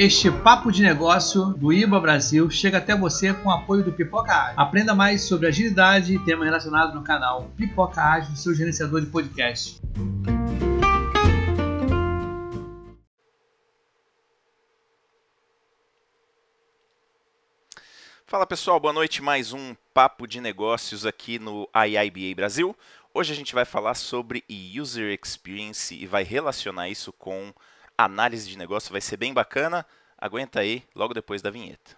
Este papo de negócio do IBA Brasil chega até você com o apoio do Pipoca Ágil. Aprenda mais sobre agilidade e temas relacionados no canal Pipoca Ágil, seu gerenciador de podcast. Fala pessoal, boa noite. Mais um papo de negócios aqui no IIBA Brasil. Hoje a gente vai falar sobre User Experience e vai relacionar isso com análise de negócio, vai ser bem bacana. Aguenta aí, logo depois da vinheta.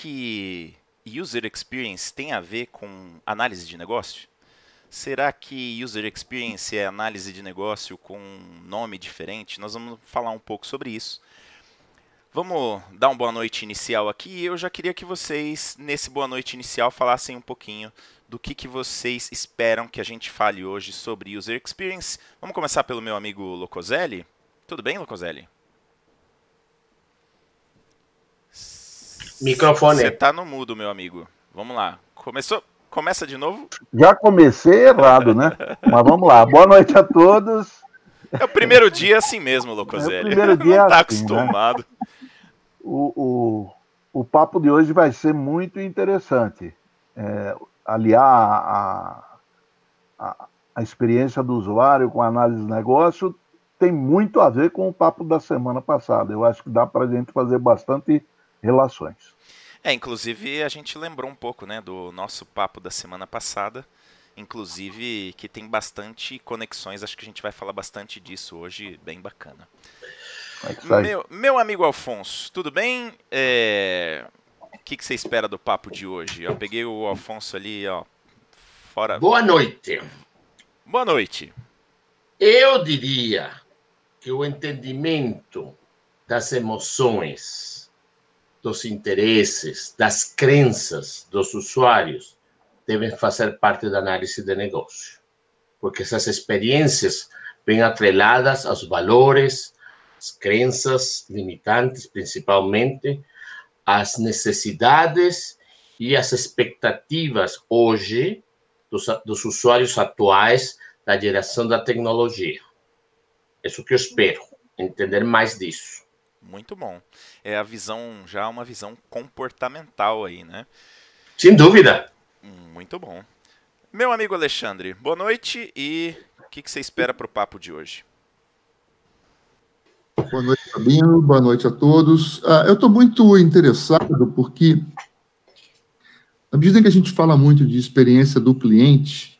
Que user experience tem a ver com análise de negócio? Será que user experience é análise de negócio com um nome diferente? Nós vamos falar um pouco sobre isso. Vamos dar uma boa noite inicial aqui. Eu já queria que vocês, nesse boa noite inicial, falassem um pouquinho do que, que vocês esperam que a gente fale hoje sobre user experience. Vamos começar pelo meu amigo Locoselli. Tudo bem, Locoselli? Microfone. Você tá no mudo, meu amigo. Vamos lá. Começou? Começa de novo? Já comecei errado, né? Mas vamos lá. Boa noite a todos. É o primeiro dia assim mesmo, Locoselli. É o primeiro dia Não tá assim, acostumado. Né? O, o, o papo de hoje vai ser muito interessante. É, aliar a, a, a experiência do usuário com a análise de negócio tem muito a ver com o papo da semana passada. Eu acho que dá para a gente fazer bastante relações. É, inclusive a gente lembrou um pouco, né, do nosso papo da semana passada, inclusive que tem bastante conexões, acho que a gente vai falar bastante disso hoje, bem bacana. É meu, meu amigo Alfonso, tudo bem? É... O que, que você espera do papo de hoje? Eu peguei o Alfonso ali, ó, fora. Boa noite. Boa noite. Eu diria que o entendimento das emoções dos interesses, das crenças dos usuários devem fazer parte da análise de negócio, porque essas experiências vêm atreladas aos valores, às crenças limitantes, principalmente, às necessidades e às expectativas hoje dos, dos usuários atuais da geração da tecnologia. É isso que eu espero, entender mais disso. Muito bom. É a visão, já uma visão comportamental aí, né? Sem dúvida. Muito bom. Meu amigo Alexandre, boa noite e o que, que você espera para o papo de hoje? Boa noite, Fabinho. Boa noite a todos. Ah, eu estou muito interessado porque, à medida que a gente fala muito de experiência do cliente,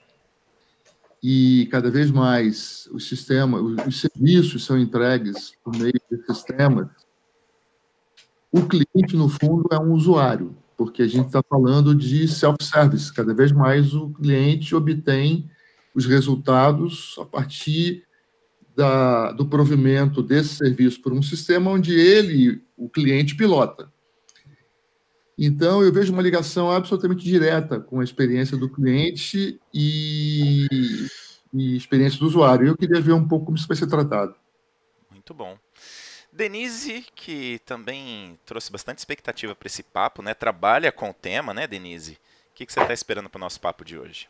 e cada vez mais os sistemas, os serviços são entregues por meio de sistemas, o cliente, no fundo, é um usuário, porque a gente está falando de self-service. Cada vez mais o cliente obtém os resultados a partir da, do provimento desse serviço por um sistema onde ele, o cliente, pilota. Então, eu vejo uma ligação absolutamente direta com a experiência do cliente e, e experiência do usuário. Eu queria ver um pouco como isso vai ser tratado. Muito bom. Denise, que também trouxe bastante expectativa para esse papo, né? Trabalha com o tema, né, Denise? O que, que você está esperando para o nosso papo de hoje?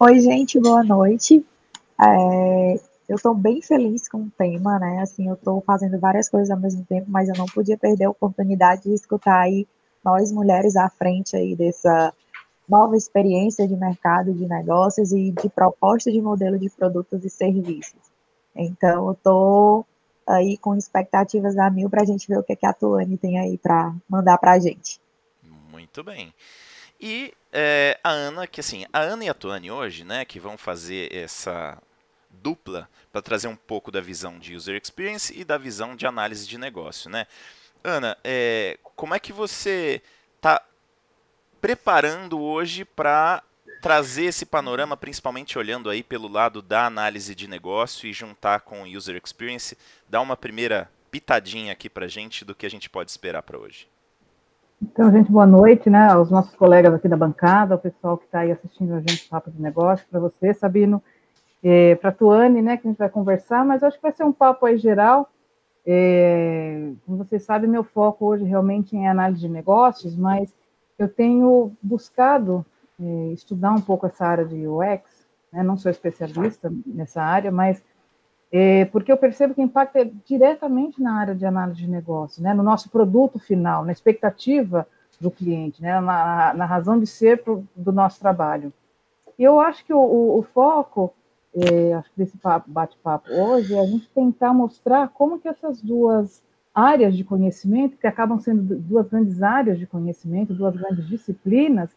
Oi, gente, boa noite. É, eu estou bem feliz com o tema, né? Assim, eu estou fazendo várias coisas ao mesmo tempo, mas eu não podia perder a oportunidade de escutar aí nós mulheres à frente aí dessa nova experiência de mercado de negócios e de proposta de modelo de produtos e serviços. Então, eu estou aí com expectativas a mil para a gente ver o que, que a Tuane tem aí para mandar para a gente. Muito bem. E é, a Ana, que assim, a Ana e a Tuane hoje, né, que vão fazer essa dupla para trazer um pouco da visão de user experience e da visão de análise de negócio, né? Ana, é, como é que você está preparando hoje para trazer esse panorama, principalmente olhando aí pelo lado da análise de negócio e juntar com o user experience, dar uma primeira pitadinha aqui para gente do que a gente pode esperar para hoje. Então, gente, boa noite, né, aos nossos colegas aqui da bancada, ao pessoal que está aí assistindo a gente Papo de Negócio, para você, Sabino, é, para a Tuane, né, que a gente vai conversar, mas acho que vai ser um papo aí geral. É, como vocês sabem, meu foco hoje realmente é em análise de negócios, mas eu tenho buscado é, estudar um pouco essa área de UX, né, não sou especialista nessa área, mas é, porque eu percebo que impacta diretamente na área de análise de negócio, né, no nosso produto final, na expectativa do cliente, né, na, na razão de ser pro, do nosso trabalho. E eu acho que o, o, o foco é, acho que desse bate-papo hoje é a gente tentar mostrar como que essas duas áreas de conhecimento, que acabam sendo duas grandes áreas de conhecimento, duas grandes disciplinas,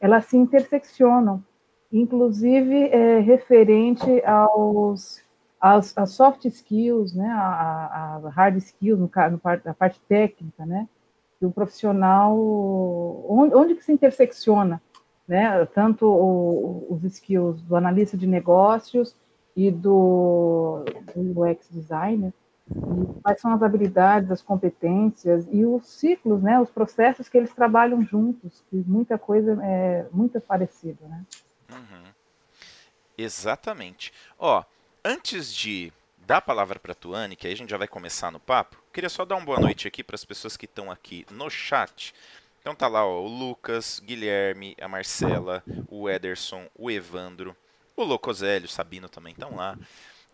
elas se interseccionam, inclusive é, referente aos as soft skills, né, a, a hard skills, no, no a parte técnica, né, do profissional, onde, onde que se intersecciona, né, tanto o, os skills do analista de negócios e do, do UX designer, quais são as habilidades, as competências e os ciclos, né, os processos que eles trabalham juntos, que muita coisa é muito parecida, né? Uhum. Exatamente. Ó, antes de dar a palavra para a Tuane, que aí a gente já vai começar no papo, queria só dar uma boa noite aqui para as pessoas que estão aqui no chat. Então tá lá ó, o Lucas, Guilherme, a Marcela, o Ederson, o Evandro, o Locosélio, o Sabino também estão lá.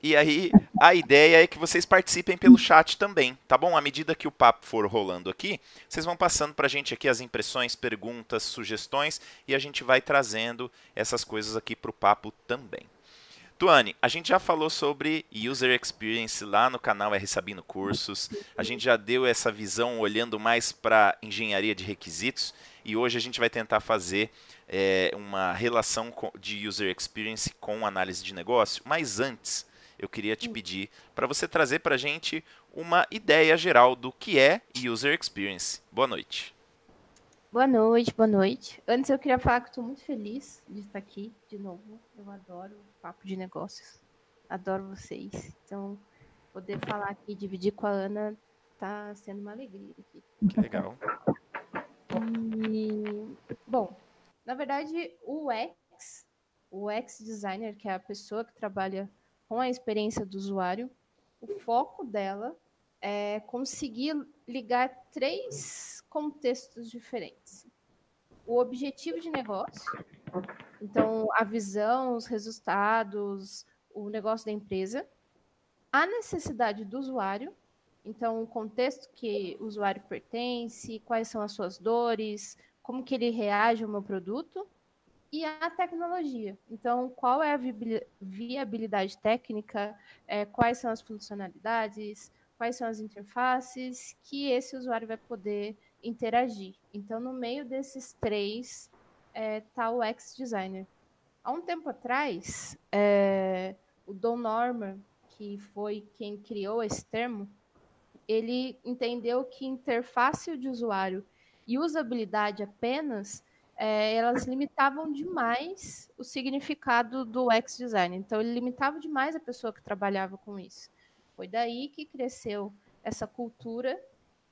E aí, a ideia é que vocês participem pelo chat também, tá bom? À medida que o papo for rolando aqui, vocês vão passando pra gente aqui as impressões, perguntas, sugestões e a gente vai trazendo essas coisas aqui pro papo também. Tuane, a gente já falou sobre User Experience lá no canal R Sabino Cursos. A gente já deu essa visão olhando mais para engenharia de requisitos e hoje a gente vai tentar fazer é, uma relação de User Experience com análise de negócio. Mas antes, eu queria te pedir para você trazer para a gente uma ideia geral do que é User Experience. Boa noite. Boa noite, boa noite. Antes eu queria falar que estou muito feliz de estar aqui de novo. Eu adoro papo de negócios. Adoro vocês. Então, poder falar aqui, dividir com a Ana, tá sendo uma alegria aqui. Legal. E, bom, na verdade, o UX, o UX designer, que é a pessoa que trabalha com a experiência do usuário, o foco dela é conseguir ligar três contextos diferentes. O objetivo de negócio, então a visão, os resultados, o negócio da empresa, a necessidade do usuário, então o contexto que o usuário pertence, quais são as suas dores, como que ele reage ao meu produto, e a tecnologia. Então, qual é a viabilidade técnica, é, quais são as funcionalidades, quais são as interfaces que esse usuário vai poder interagir. Então, no meio desses três está é, tá o X Designer. Há um tempo atrás, é, o Don Norman, que foi quem criou esse termo, ele entendeu que interface de usuário e usabilidade apenas é, elas limitavam demais o significado do X design. Então, ele limitava demais a pessoa que trabalhava com isso. Foi daí que cresceu essa cultura.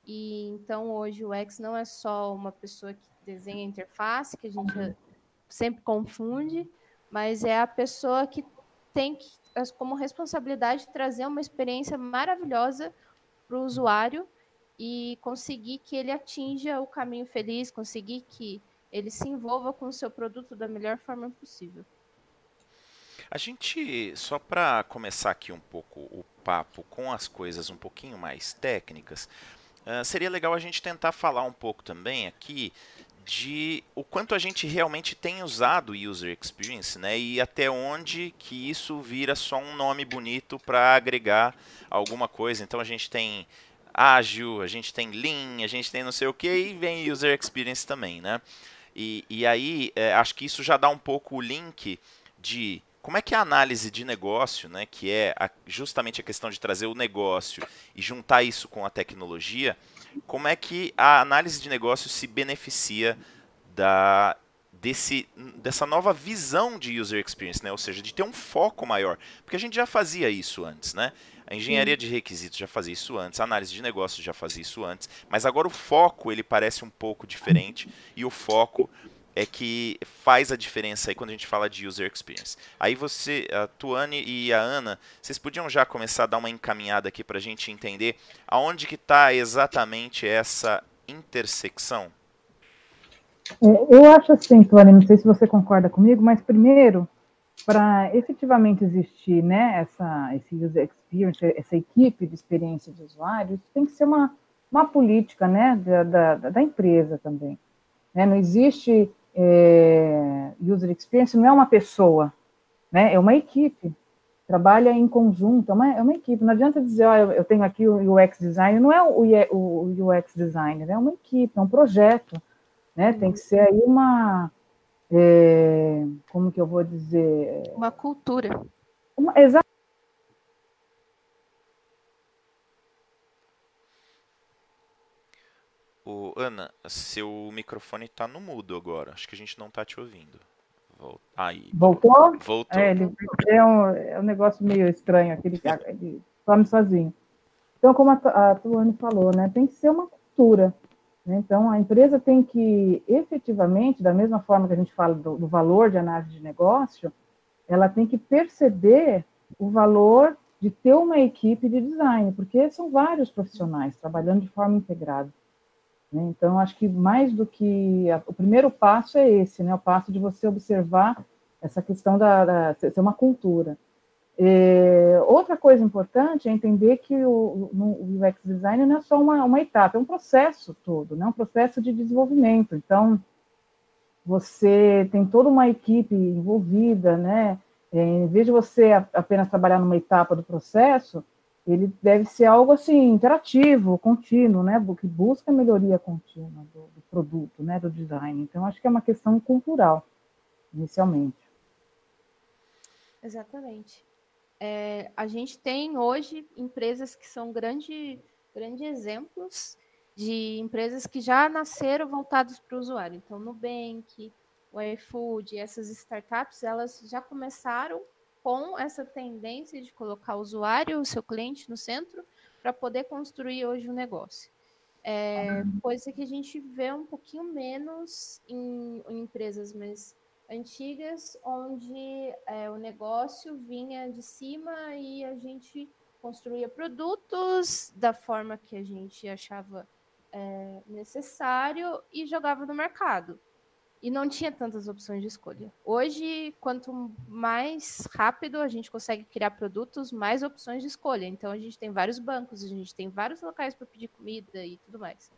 E então hoje o X não é só uma pessoa que desenha interface, que a gente uhum. sempre confunde, mas é a pessoa que tem que, como responsabilidade trazer uma experiência maravilhosa para o usuário e conseguir que ele atinja o caminho feliz, conseguir que ele se envolva com o seu produto da melhor forma possível. A gente, só para começar aqui um pouco o papo com as coisas um pouquinho mais técnicas, uh, seria legal a gente tentar falar um pouco também aqui de o quanto a gente realmente tem usado user experience, né? E até onde que isso vira só um nome bonito para agregar alguma coisa. Então a gente tem ágil, a gente tem lean, a gente tem não sei o que e vem user experience também, né? E, e aí é, acho que isso já dá um pouco o link de como é que a análise de negócio, né, que é a, justamente a questão de trazer o negócio e juntar isso com a tecnologia, como é que a análise de negócio se beneficia da desse, dessa nova visão de user experience, né? ou seja, de ter um foco maior. Porque a gente já fazia isso antes, né? A engenharia Sim. de requisitos já fazia isso antes, a análise de negócios já fazia isso antes, mas agora o foco ele parece um pouco diferente e o foco é que faz a diferença aí quando a gente fala de user experience. Aí você, a Tuane e a Ana, vocês podiam já começar a dar uma encaminhada aqui para a gente entender aonde que está exatamente essa intersecção? É, eu acho assim, Tuane, não sei se você concorda comigo, mas primeiro, para efetivamente existir né, essa, esse user experience, essa equipe de experiência de usuários, tem que ser uma, uma política né, da, da, da empresa também. Né? Não existe é, user experience, não é uma pessoa, né? é uma equipe, trabalha em conjunto, é uma, é uma equipe. Não adianta dizer, ó, eu, eu tenho aqui o UX designer, não é o, o UX designer, é uma equipe, é um projeto né? Tem que ser aí uma, é, como que eu vou dizer? Uma cultura. Uma, exatamente. O Ana, seu microfone está no mudo agora. Acho que a gente não está te ouvindo. Vol... Aí. Voltou? Voltou. É, ele, é, um, é um negócio meio estranho, aquele ele some sozinho. Então, como a, a Tuane falou, né, tem que ser uma cultura. Né? Então, a empresa tem que, efetivamente, da mesma forma que a gente fala do, do, valor de análise de negócio, ela tem que perceber o valor de ter uma equipe de design, porque são vários profissionais trabalhando de forma integrada. Né? Então, acho que mais do que. A, o primeiro passo é esse, né? o passo de você observar essa questão da, da ser uma cultura. É, outra coisa importante é entender que o, o UX design não é só uma, uma etapa, é um processo todo, né? um processo de desenvolvimento. Então, você tem toda uma equipe envolvida, né? É, em vez de você apenas trabalhar numa etapa do processo, ele deve ser algo assim interativo, contínuo, né? Que busca melhoria contínua do, do produto, né? Do design. Então, acho que é uma questão cultural, inicialmente. Exatamente. É, a gente tem hoje empresas que são grandes grande exemplos de empresas que já nasceram voltadas para o usuário. Então, Nubank, o iFood, essas startups, elas já começaram com essa tendência de colocar o usuário, o seu cliente no centro, para poder construir hoje o um negócio. É, coisa que a gente vê um pouquinho menos em, em empresas mais antigas, onde é, o negócio vinha de cima e a gente construía produtos da forma que a gente achava é, necessário e jogava no mercado. E não tinha tantas opções de escolha. Hoje, quanto mais rápido a gente consegue criar produtos, mais opções de escolha. Então, a gente tem vários bancos, a gente tem vários locais para pedir comida e tudo mais.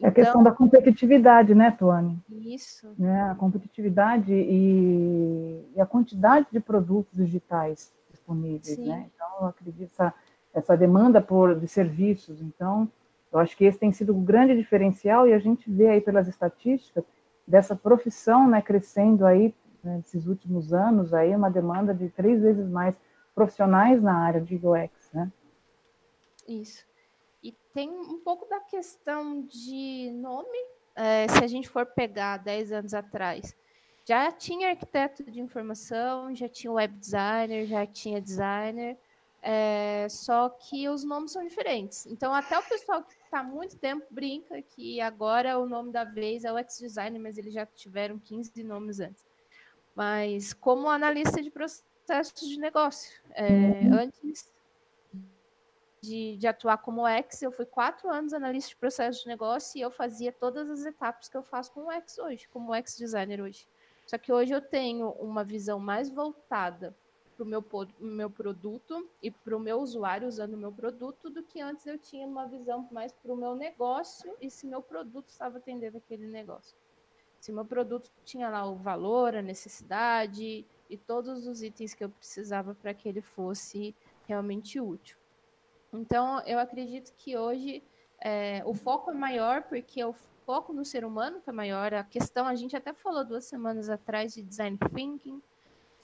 É a questão da competitividade, né, Tuane? Isso. É, a competitividade e, e, a quantidade de produtos digitais disponíveis, Sim. né? Então, eu acredito essa, essa demanda por de serviços. Então, eu acho que esse tem sido o um grande diferencial e a gente vê aí pelas estatísticas dessa profissão, né, crescendo aí né, nesses últimos anos aí uma demanda de três vezes mais profissionais na área de UX, né? Isso tem um pouco da questão de nome. É, se a gente for pegar 10 anos atrás, já tinha arquiteto de informação, já tinha web designer, já tinha designer, é, só que os nomes são diferentes. Então, até o pessoal que está há muito tempo brinca que agora o nome da vez é o X-Designer, mas eles já tiveram 15 nomes antes. Mas como analista de processos de negócio, é, uhum. antes de, de atuar como ex, eu fui quatro anos analista de processo de negócio e eu fazia todas as etapas que eu faço como ex hoje, como ex designer hoje. Só que hoje eu tenho uma visão mais voltada para o meu, meu produto e para o meu usuário usando o meu produto do que antes eu tinha uma visão mais para o meu negócio e se meu produto estava atendendo aquele negócio. Se meu produto tinha lá o valor, a necessidade e todos os itens que eu precisava para que ele fosse realmente útil. Então, eu acredito que hoje é, o foco é maior, porque o foco no ser humano está maior. A questão, a gente até falou duas semanas atrás de design thinking,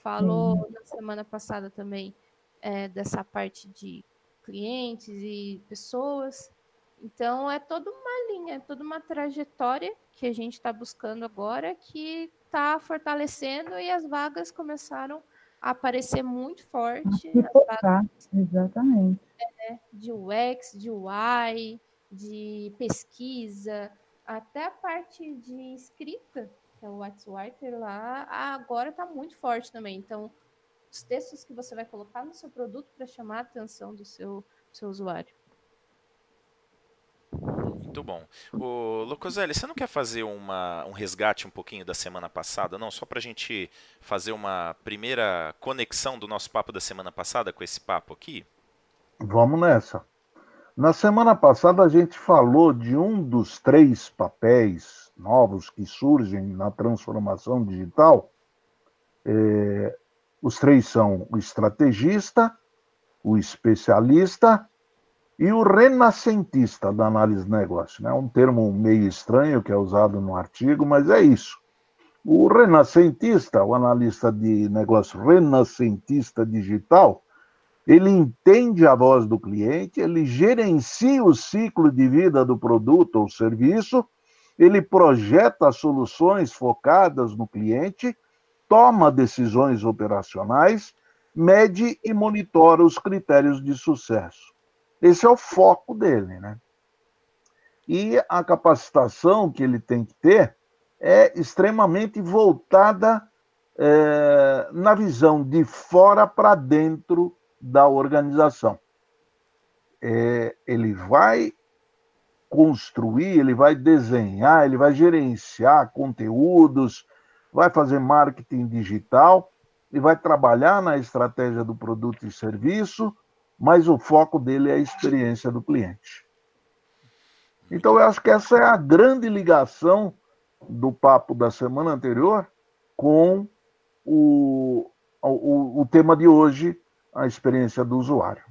falou uhum. na semana passada também é, dessa parte de clientes e pessoas. Então é toda uma linha, é toda uma trajetória que a gente está buscando agora que está fortalecendo e as vagas começaram a aparecer muito forte. Vagas, exatamente. É, de UX, de UI, de pesquisa, até a parte de escrita, que é o WhatsApp lá, agora está muito forte também. Então, os textos que você vai colocar no seu produto para chamar a atenção do seu, do seu usuário. Muito bom. O Locoselli, você não quer fazer uma, um resgate um pouquinho da semana passada? Não, só para a gente fazer uma primeira conexão do nosso papo da semana passada com esse papo aqui? Vamos nessa. Na semana passada a gente falou de um dos três papéis novos que surgem na transformação digital. É, os três são o estrategista, o especialista e o renascentista da análise de negócio. É né? um termo meio estranho que é usado no artigo, mas é isso. O renascentista, o analista de negócio renascentista digital, ele entende a voz do cliente, ele gerencia o ciclo de vida do produto ou serviço, ele projeta soluções focadas no cliente, toma decisões operacionais, mede e monitora os critérios de sucesso. Esse é o foco dele, né? E a capacitação que ele tem que ter é extremamente voltada é, na visão de fora para dentro da organização. É, ele vai construir, ele vai desenhar, ele vai gerenciar conteúdos, vai fazer marketing digital e vai trabalhar na estratégia do produto e serviço, mas o foco dele é a experiência do cliente. Então, eu acho que essa é a grande ligação do papo da semana anterior com o, o, o tema de hoje, a experiência do usuário.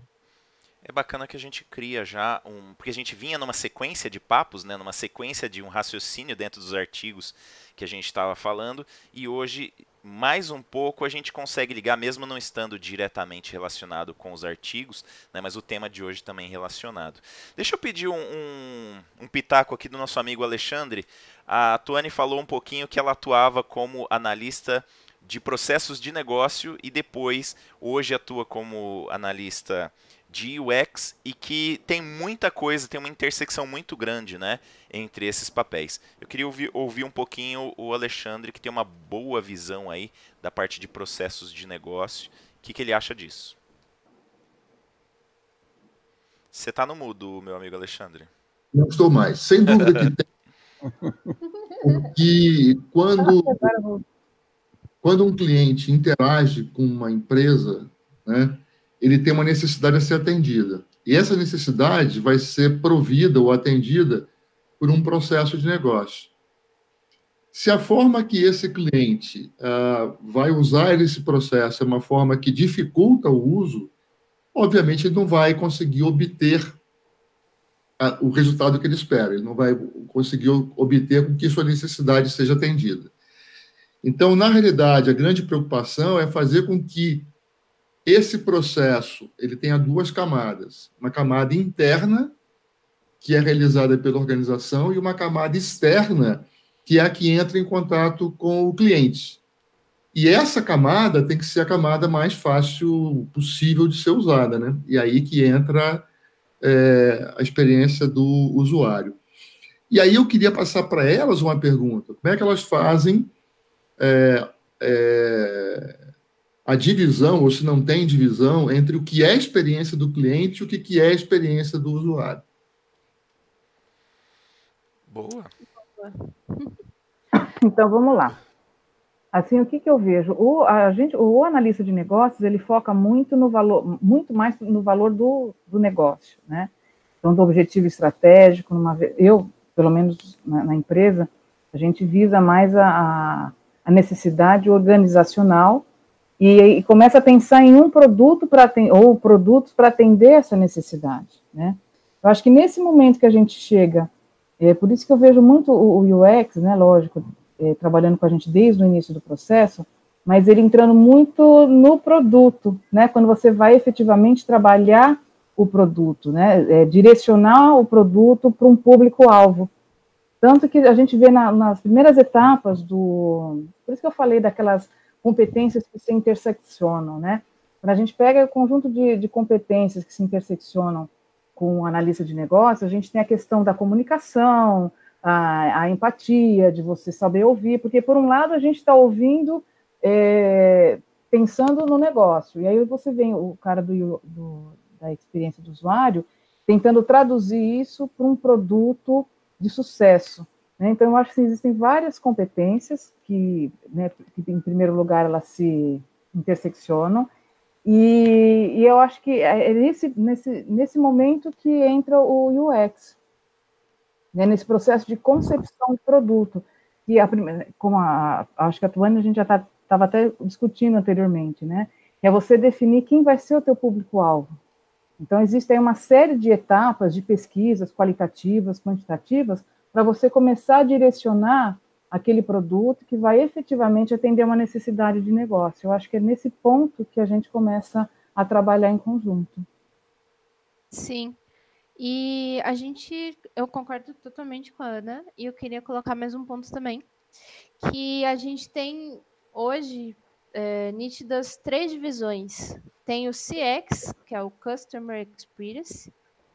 É bacana que a gente cria já um. Porque a gente vinha numa sequência de papos, né, numa sequência de um raciocínio dentro dos artigos que a gente estava falando, e hoje, mais um pouco, a gente consegue ligar, mesmo não estando diretamente relacionado com os artigos, né, mas o tema de hoje também relacionado. Deixa eu pedir um, um, um pitaco aqui do nosso amigo Alexandre. A Tuane falou um pouquinho que ela atuava como analista de processos de negócio e depois, hoje, atua como analista de UX e que tem muita coisa, tem uma intersecção muito grande né, entre esses papéis. Eu queria ouvir, ouvir um pouquinho o Alexandre, que tem uma boa visão aí da parte de processos de negócio. O que, que ele acha disso? Você está no mudo, meu amigo Alexandre. Não estou mais. Sem dúvida que tem. Porque quando, quando um cliente interage com uma empresa, né, ele tem uma necessidade a ser atendida. E essa necessidade vai ser provida ou atendida por um processo de negócio. Se a forma que esse cliente uh, vai usar esse processo é uma forma que dificulta o uso, obviamente ele não vai conseguir obter uh, o resultado que ele espera, ele não vai conseguir obter com que sua necessidade seja atendida. Então, na realidade, a grande preocupação é fazer com que esse processo ele tem duas camadas: uma camada interna, que é realizada pela organização, e uma camada externa, que é a que entra em contato com o cliente. E essa camada tem que ser a camada mais fácil possível de ser usada, né? E aí que entra é, a experiência do usuário. E aí eu queria passar para elas uma pergunta: como é que elas fazem é, é, a divisão, ou se não tem divisão, entre o que é a experiência do cliente e o que é a experiência do usuário. Boa. Então, vamos lá. Assim, o que, que eu vejo? O, a gente, o analista de negócios, ele foca muito no valor, muito mais no valor do, do negócio, né? Então, do objetivo estratégico, numa, eu, pelo menos na, na empresa, a gente visa mais a, a necessidade organizacional e, e começa a pensar em um produto para ou produtos para atender essa necessidade, né? Eu acho que nesse momento que a gente chega, é por isso que eu vejo muito o, o UX, né, lógico, é, trabalhando com a gente desde o início do processo, mas ele entrando muito no produto, né, quando você vai efetivamente trabalhar o produto, né? É direcionar o produto para um público-alvo. Tanto que a gente vê na, nas primeiras etapas do. Por isso que eu falei daquelas competências que se interseccionam, né? Quando a gente pega o conjunto de, de competências que se interseccionam com analista de negócio, a gente tem a questão da comunicação, a, a empatia, de você saber ouvir, porque, por um lado, a gente está ouvindo é, pensando no negócio, e aí você vem o cara do, do, da experiência do usuário tentando traduzir isso para um produto de sucesso. Né? Então, eu acho que existem várias competências que, né, que, em primeiro lugar, elas se interseccionam, e, e, eu acho que é nesse, nesse, nesse momento que entra o UX, né, nesse processo de concepção do produto, que a primeira, como a, acho que a Tuane a gente já estava tá, até discutindo anteriormente, né, é você definir quem vai ser o teu público-alvo. Então, existe aí uma série de etapas de pesquisas qualitativas, quantitativas, para você começar a direcionar aquele produto que vai efetivamente atender uma necessidade de negócio. Eu acho que é nesse ponto que a gente começa a trabalhar em conjunto. Sim. E a gente, eu concordo totalmente com a Ana, e eu queria colocar mais um ponto também, que a gente tem hoje é, nítidas três divisões. Tem o CX, que é o Customer Experience,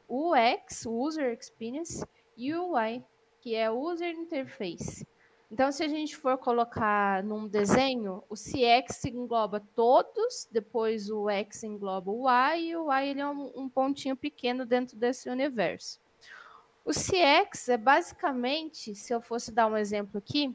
o UX, User Experience, e o UI, que é User Interface. Então, se a gente for colocar num desenho, o CX engloba todos, depois o X engloba o Y, e o Y ele é um, um pontinho pequeno dentro desse universo. O CX é basicamente, se eu fosse dar um exemplo aqui,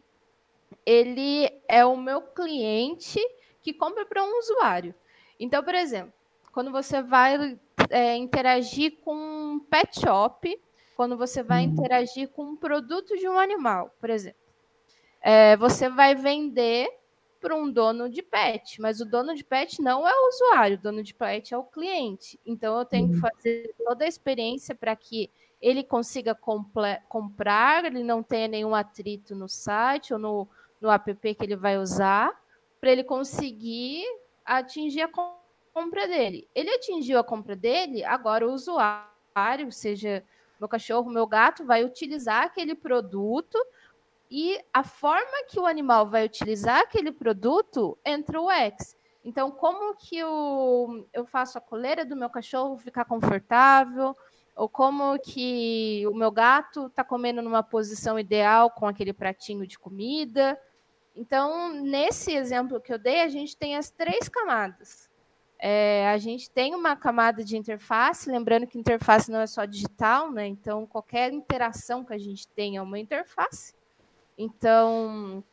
ele é o meu cliente que compra para um usuário. Então, por exemplo, quando você vai é, interagir com um pet shop, quando você vai uhum. interagir com um produto de um animal, por exemplo é, você vai vender para um dono de pet, mas o dono de pet não é o usuário, o dono de pet é o cliente. Então eu tenho que uhum. fazer toda a experiência para que ele consiga comprar, ele não tenha nenhum atrito no site ou no, no app que ele vai usar, para ele conseguir atingir a compra dele. Ele atingiu a compra dele, agora o usuário, seja meu cachorro, meu gato, vai utilizar aquele produto e a forma que o animal vai utilizar aquele produto entra o X. Então, como que eu, eu faço a coleira do meu cachorro ficar confortável? Ou como que o meu gato está comendo numa posição ideal com aquele pratinho de comida? Então, nesse exemplo que eu dei, a gente tem as três camadas. É, a gente tem uma camada de interface, lembrando que interface não é só digital, né? Então, qualquer interação que a gente tem é uma interface. Então,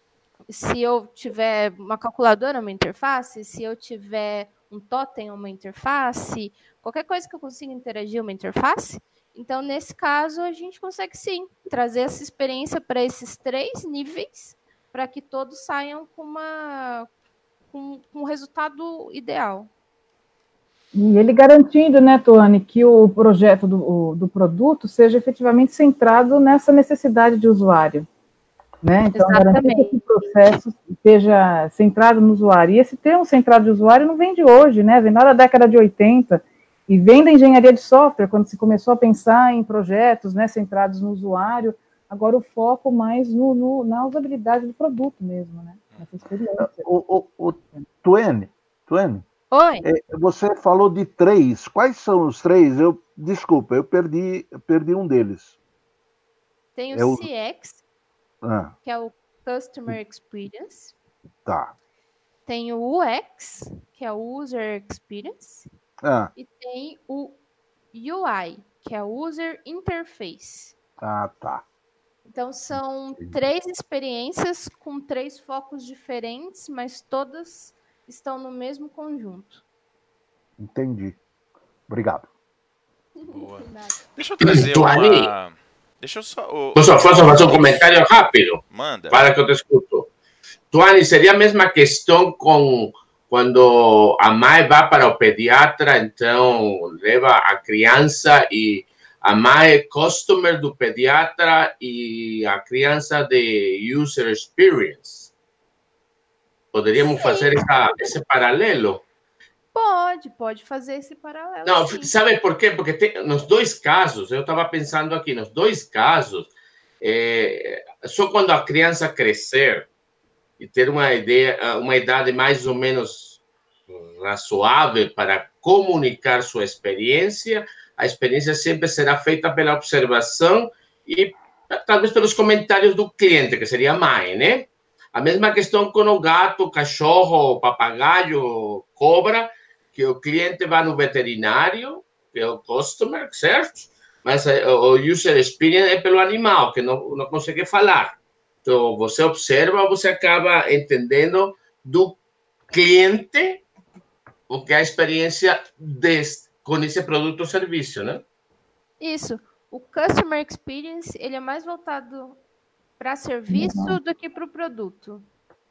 se eu tiver uma calculadora, uma interface, se eu tiver um totem, uma interface, qualquer coisa que eu consiga interagir, uma interface, então, nesse caso, a gente consegue sim trazer essa experiência para esses três níveis, para que todos saiam com, uma, com, com um resultado ideal. E ele garantindo, né, Tuane, que o projeto do, do produto seja efetivamente centrado nessa necessidade de usuário. Né? Então, garantir que esse processo esteja centrado no usuário. E esse termo centrado de usuário não vem de hoje, né? vem lá da década de 80, e vem da engenharia de software, quando se começou a pensar em projetos né, centrados no usuário, agora o foco mais no, no na usabilidade do produto mesmo, né? Nessa experiência. O, o, o Tuene, Tuene, Oi. É, você falou de três. Quais são os três? Eu desculpa, eu perdi, perdi um deles. Tem o, é o CX, ah. que é o Customer Experience. Tá. Tem o UX, que é o User Experience. Ah. E tem o UI, que é o User Interface. Ah, tá. Então são três experiências com três focos diferentes, mas todas estão no mesmo conjunto. Entendi. Obrigado. Boa. Deixa eu trazer uma, Deixa eu só. Oh, posso, posso fazer um comentário rápido? Manda. Para que eu te escuto. Tuani, seria a mesma questão com quando a mãe vai para o pediatra, então leva a criança e a mãe é customer do pediatra e a criança de user experience. Poderíamos Sim. fazer essa, esse paralelo. Pode, pode fazer esse paralelo. Não, sim. sabe por quê? Porque tem, nos dois casos, eu estava pensando aqui, nos dois casos, é, só quando a criança crescer e ter uma ideia, uma idade mais ou menos razoável para comunicar sua experiência, a experiência sempre será feita pela observação e talvez pelos comentários do cliente, que seria a mãe, né? A mesma questão com o gato, cachorro, papagaio, cobra, que o cliente vai no veterinário, que é o customer, certo? Mas o user experience é pelo animal, que não, não consegue falar. Então, você observa, você acaba entendendo do cliente o que é a experiência com esse produto ou serviço, né? Isso. O customer experience ele é mais voltado para serviço uhum. do que para o produto.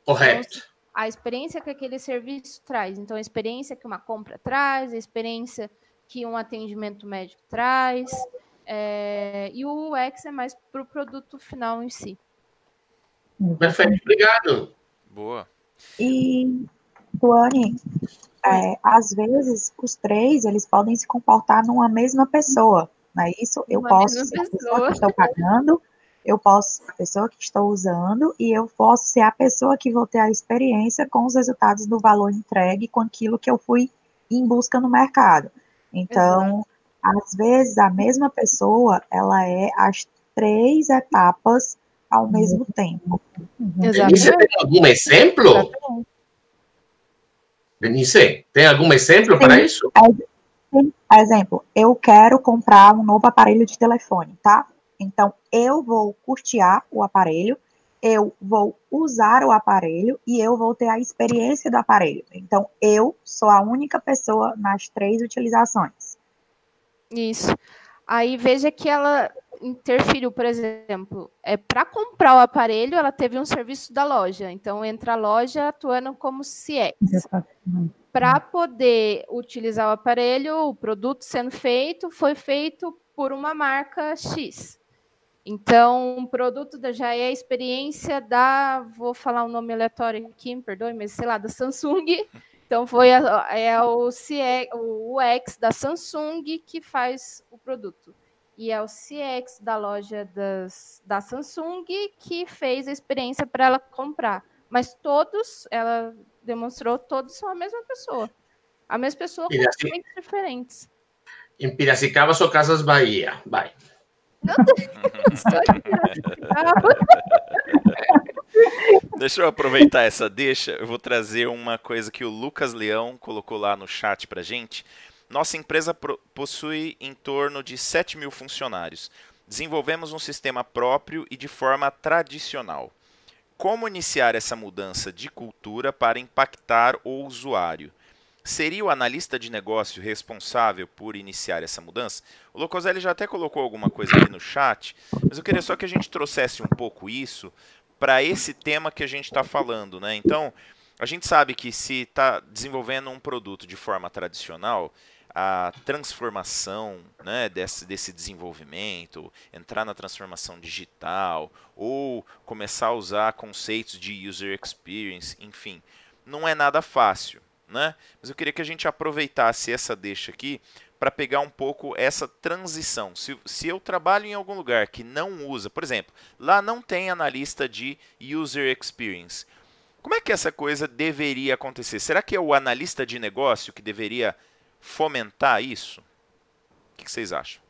Correto. Então, a experiência que aquele serviço traz. Então, a experiência que uma compra traz, a experiência que um atendimento médico traz. É... e o UX é mais para o produto final em si. Perfeito, obrigado. Boa. E, Tuane, é, às vezes os três eles podem se comportar numa mesma pessoa, não é isso? Eu Uma posso ser a pessoa pessoa. que estou pagando, eu posso ser a pessoa que estou usando e eu posso ser a pessoa que vou ter a experiência com os resultados do valor entregue com aquilo que eu fui em busca no mercado. Então, às vezes a mesma pessoa ela é as três etapas ao mesmo tempo. Denise, tem algum exemplo? Exatamente. Denise, tem algum exemplo para isso? Exemplo, eu quero comprar um novo aparelho de telefone, tá? Então, eu vou custear o aparelho, eu vou usar o aparelho e eu vou ter a experiência do aparelho. Então, eu sou a única pessoa nas três utilizações. Isso. Aí veja que ela interferiu, por exemplo, é para comprar o aparelho, ela teve um serviço da loja. Então entra a loja atuando como CX. Para poder utilizar o aparelho, o produto sendo feito foi feito por uma marca X. Então, o produto da- já é a experiência da, vou falar um nome aleatório aqui, me perdoe, mas sei lá, da Samsung. Então foi a- é o, CX, o UX da Samsung que faz o produto. E é o CX da loja das, da Samsung que fez a experiência para ela comprar. Mas todos, ela demonstrou, todos são a mesma pessoa. A mesma pessoa com E assim- diferentes. Em Piracicaba ou Casas Bahia? Deixa eu aproveitar essa deixa. Eu vou trazer uma coisa que o Lucas Leão colocou lá no chat pra gente. Nossa empresa possui em torno de 7 mil funcionários. Desenvolvemos um sistema próprio e de forma tradicional. Como iniciar essa mudança de cultura para impactar o usuário? Seria o analista de negócio responsável por iniciar essa mudança? O Locoselli já até colocou alguma coisa aqui no chat, mas eu queria só que a gente trouxesse um pouco isso para esse tema que a gente está falando, né? Então, a gente sabe que se está desenvolvendo um produto de forma tradicional, a transformação né, desse, desse desenvolvimento, entrar na transformação digital, ou começar a usar conceitos de user experience, enfim, não é nada fácil. Né? Mas eu queria que a gente aproveitasse essa deixa aqui para pegar um pouco essa transição. Se, se eu trabalho em algum lugar que não usa, por exemplo, lá não tem analista de user experience. Como é que essa coisa deveria acontecer? Será que é o analista de negócio que deveria fomentar isso? O que vocês acham?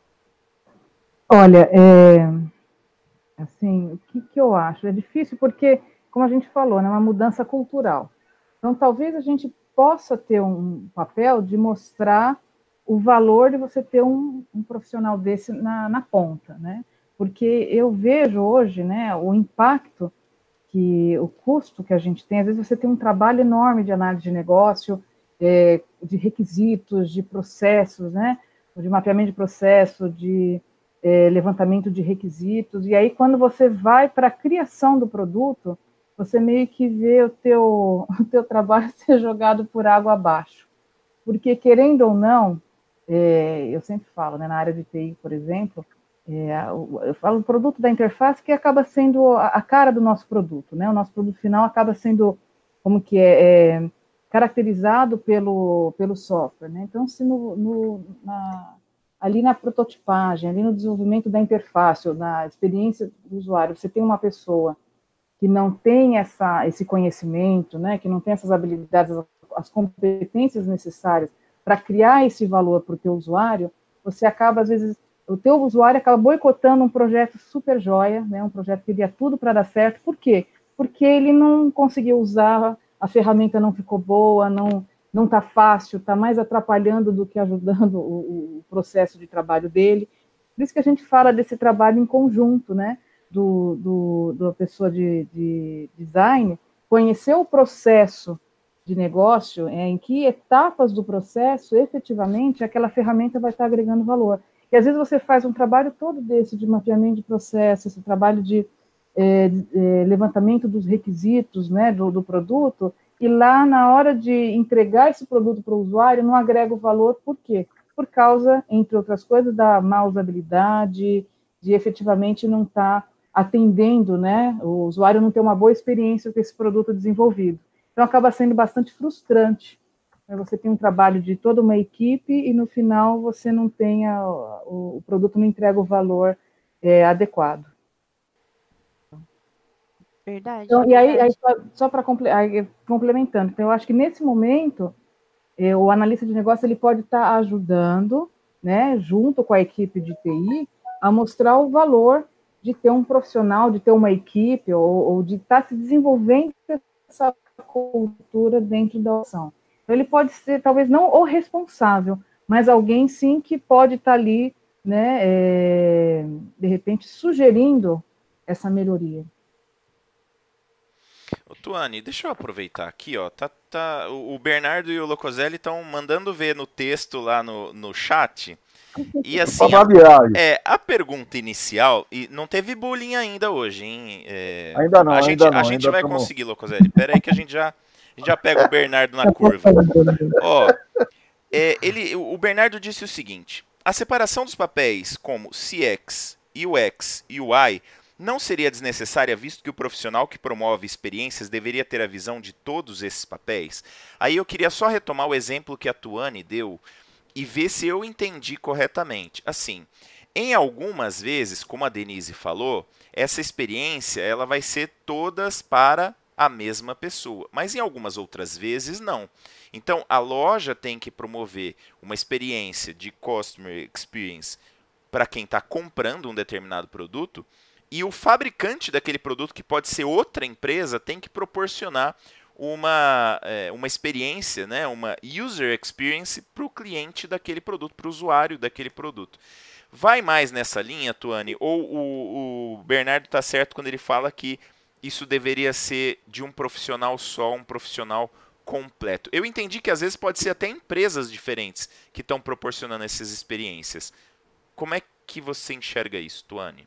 Olha, é, assim, o que, que eu acho? É difícil porque, como a gente falou, né, é uma mudança cultural. Então, talvez a gente possa ter um papel de mostrar o valor de você ter um, um profissional desse na, na ponta, né? Porque eu vejo hoje, né, o impacto que o custo que a gente tem. Às vezes você tem um trabalho enorme de análise de negócio, é, de requisitos, de processos, né? De mapeamento de processo, de é, levantamento de requisitos. E aí, quando você vai para a criação do produto, você meio que vê o teu, o teu trabalho ser jogado por água abaixo. Porque, querendo ou não, é, eu sempre falo, né, na área de TI, por exemplo, é, eu falo do produto da interface que acaba sendo a, a cara do nosso produto, né? O nosso produto final acaba sendo como que é, é caracterizado pelo, pelo software. Né? Então, se no, no, na, ali na prototipagem, ali no desenvolvimento da interface, ou na experiência do usuário, você tem uma pessoa que não tem essa, esse conhecimento, né, que não tem essas habilidades, as competências necessárias para criar esse valor para o teu usuário, você acaba, às vezes, o teu usuário acaba boicotando um projeto super joia, né, um projeto que teria tudo para dar certo. Por quê? Porque ele não conseguiu usar, a ferramenta não ficou boa, não não está fácil, está mais atrapalhando do que ajudando o, o, processo de trabalho dele. Por isso que a gente fala desse trabalho em conjunto, né? Do, do, da pessoa de, de design, conhecer o processo de negócio, é, em que etapas do processo, efetivamente, aquela ferramenta vai estar agregando valor. E às vezes você faz um trabalho todo desse de mapeamento de processo, esse trabalho de, é, é, levantamento dos requisitos né, do, do, produto, e lá na hora de entregar esse produto para o usuário não agrega o valor, por quê? Por causa, entre outras coisas, da má usabilidade, de efetivamente não estar tá atendendo, né? O usuário não ter uma boa experiência com esse produto desenvolvido. Então, acaba sendo bastante frustrante. Né? Você tem um trabalho de toda uma equipe e, no final, você não tem a, o, o, produto não entrega o valor é, adequado. Verdade. Então, verdade. E aí, aí só, só para complementando, então, eu acho que nesse momento, é, o analista de negócio ele pode estar tá ajudando, né, junto com a equipe de TI, a mostrar o valor de ter um profissional, de ter uma equipe, ou, ou de estar tá se desenvolvendo essa cultura dentro da ação. Ele pode ser, talvez, não o responsável, mas alguém, sim, que pode estar ali, né, é, de repente, sugerindo essa melhoria. Ô, Tuane, deixa eu aproveitar aqui, ó. Tá, tá, o Bernardo e o Locoselli estão mandando ver no texto lá no, no chat. E assim, a, é, a pergunta inicial, e não teve bullying ainda hoje, hein? É, ainda não, a ainda gente, não. A gente vai conseguir, Locoselli. Pera aí que a gente já, a gente já pega o Bernardo na curva. Ó, é, ele, o Bernardo disse o seguinte, a separação dos papéis como CX, UX e UI não seria desnecessária, visto que o profissional que promove experiências deveria ter a visão de todos esses papéis? Aí eu queria só retomar o exemplo que a Tuane deu e ver se eu entendi corretamente. Assim, em algumas vezes, como a Denise falou, essa experiência ela vai ser todas para a mesma pessoa, mas em algumas outras vezes não. Então, a loja tem que promover uma experiência de customer experience para quem está comprando um determinado produto e o fabricante daquele produto, que pode ser outra empresa, tem que proporcionar uma, é, uma experiência, né, uma user experience para o cliente daquele produto, para o usuário daquele produto. Vai mais nessa linha, Tuane? Ou o, o Bernardo está certo quando ele fala que isso deveria ser de um profissional só, um profissional completo? Eu entendi que às vezes pode ser até empresas diferentes que estão proporcionando essas experiências. Como é que você enxerga isso, Tuane?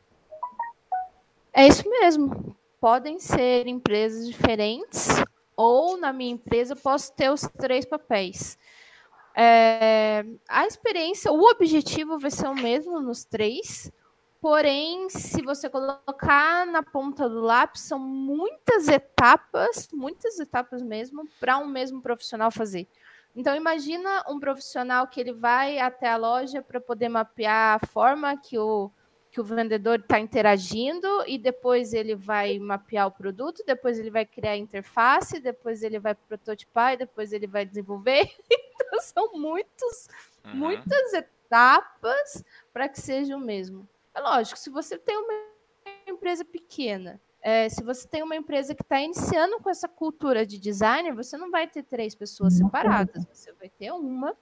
É isso mesmo. Podem ser empresas diferentes, ou na minha empresa eu posso ter os três papéis. É, a experiência, o objetivo vai ser o mesmo nos três, porém, se você colocar na ponta do lápis, são muitas etapas, muitas etapas mesmo, para um mesmo profissional fazer. Então, imagina um profissional que ele vai até a loja para poder mapear a forma que o que o vendedor está interagindo e depois ele vai mapear o produto, depois ele vai criar a interface, depois ele vai prototipar e depois ele vai desenvolver. Então são muitos, uhum. muitas etapas para que seja o mesmo. É lógico, se você tem uma empresa pequena, é, se você tem uma empresa que está iniciando com essa cultura de designer, você não vai ter três pessoas separadas, você vai ter uma,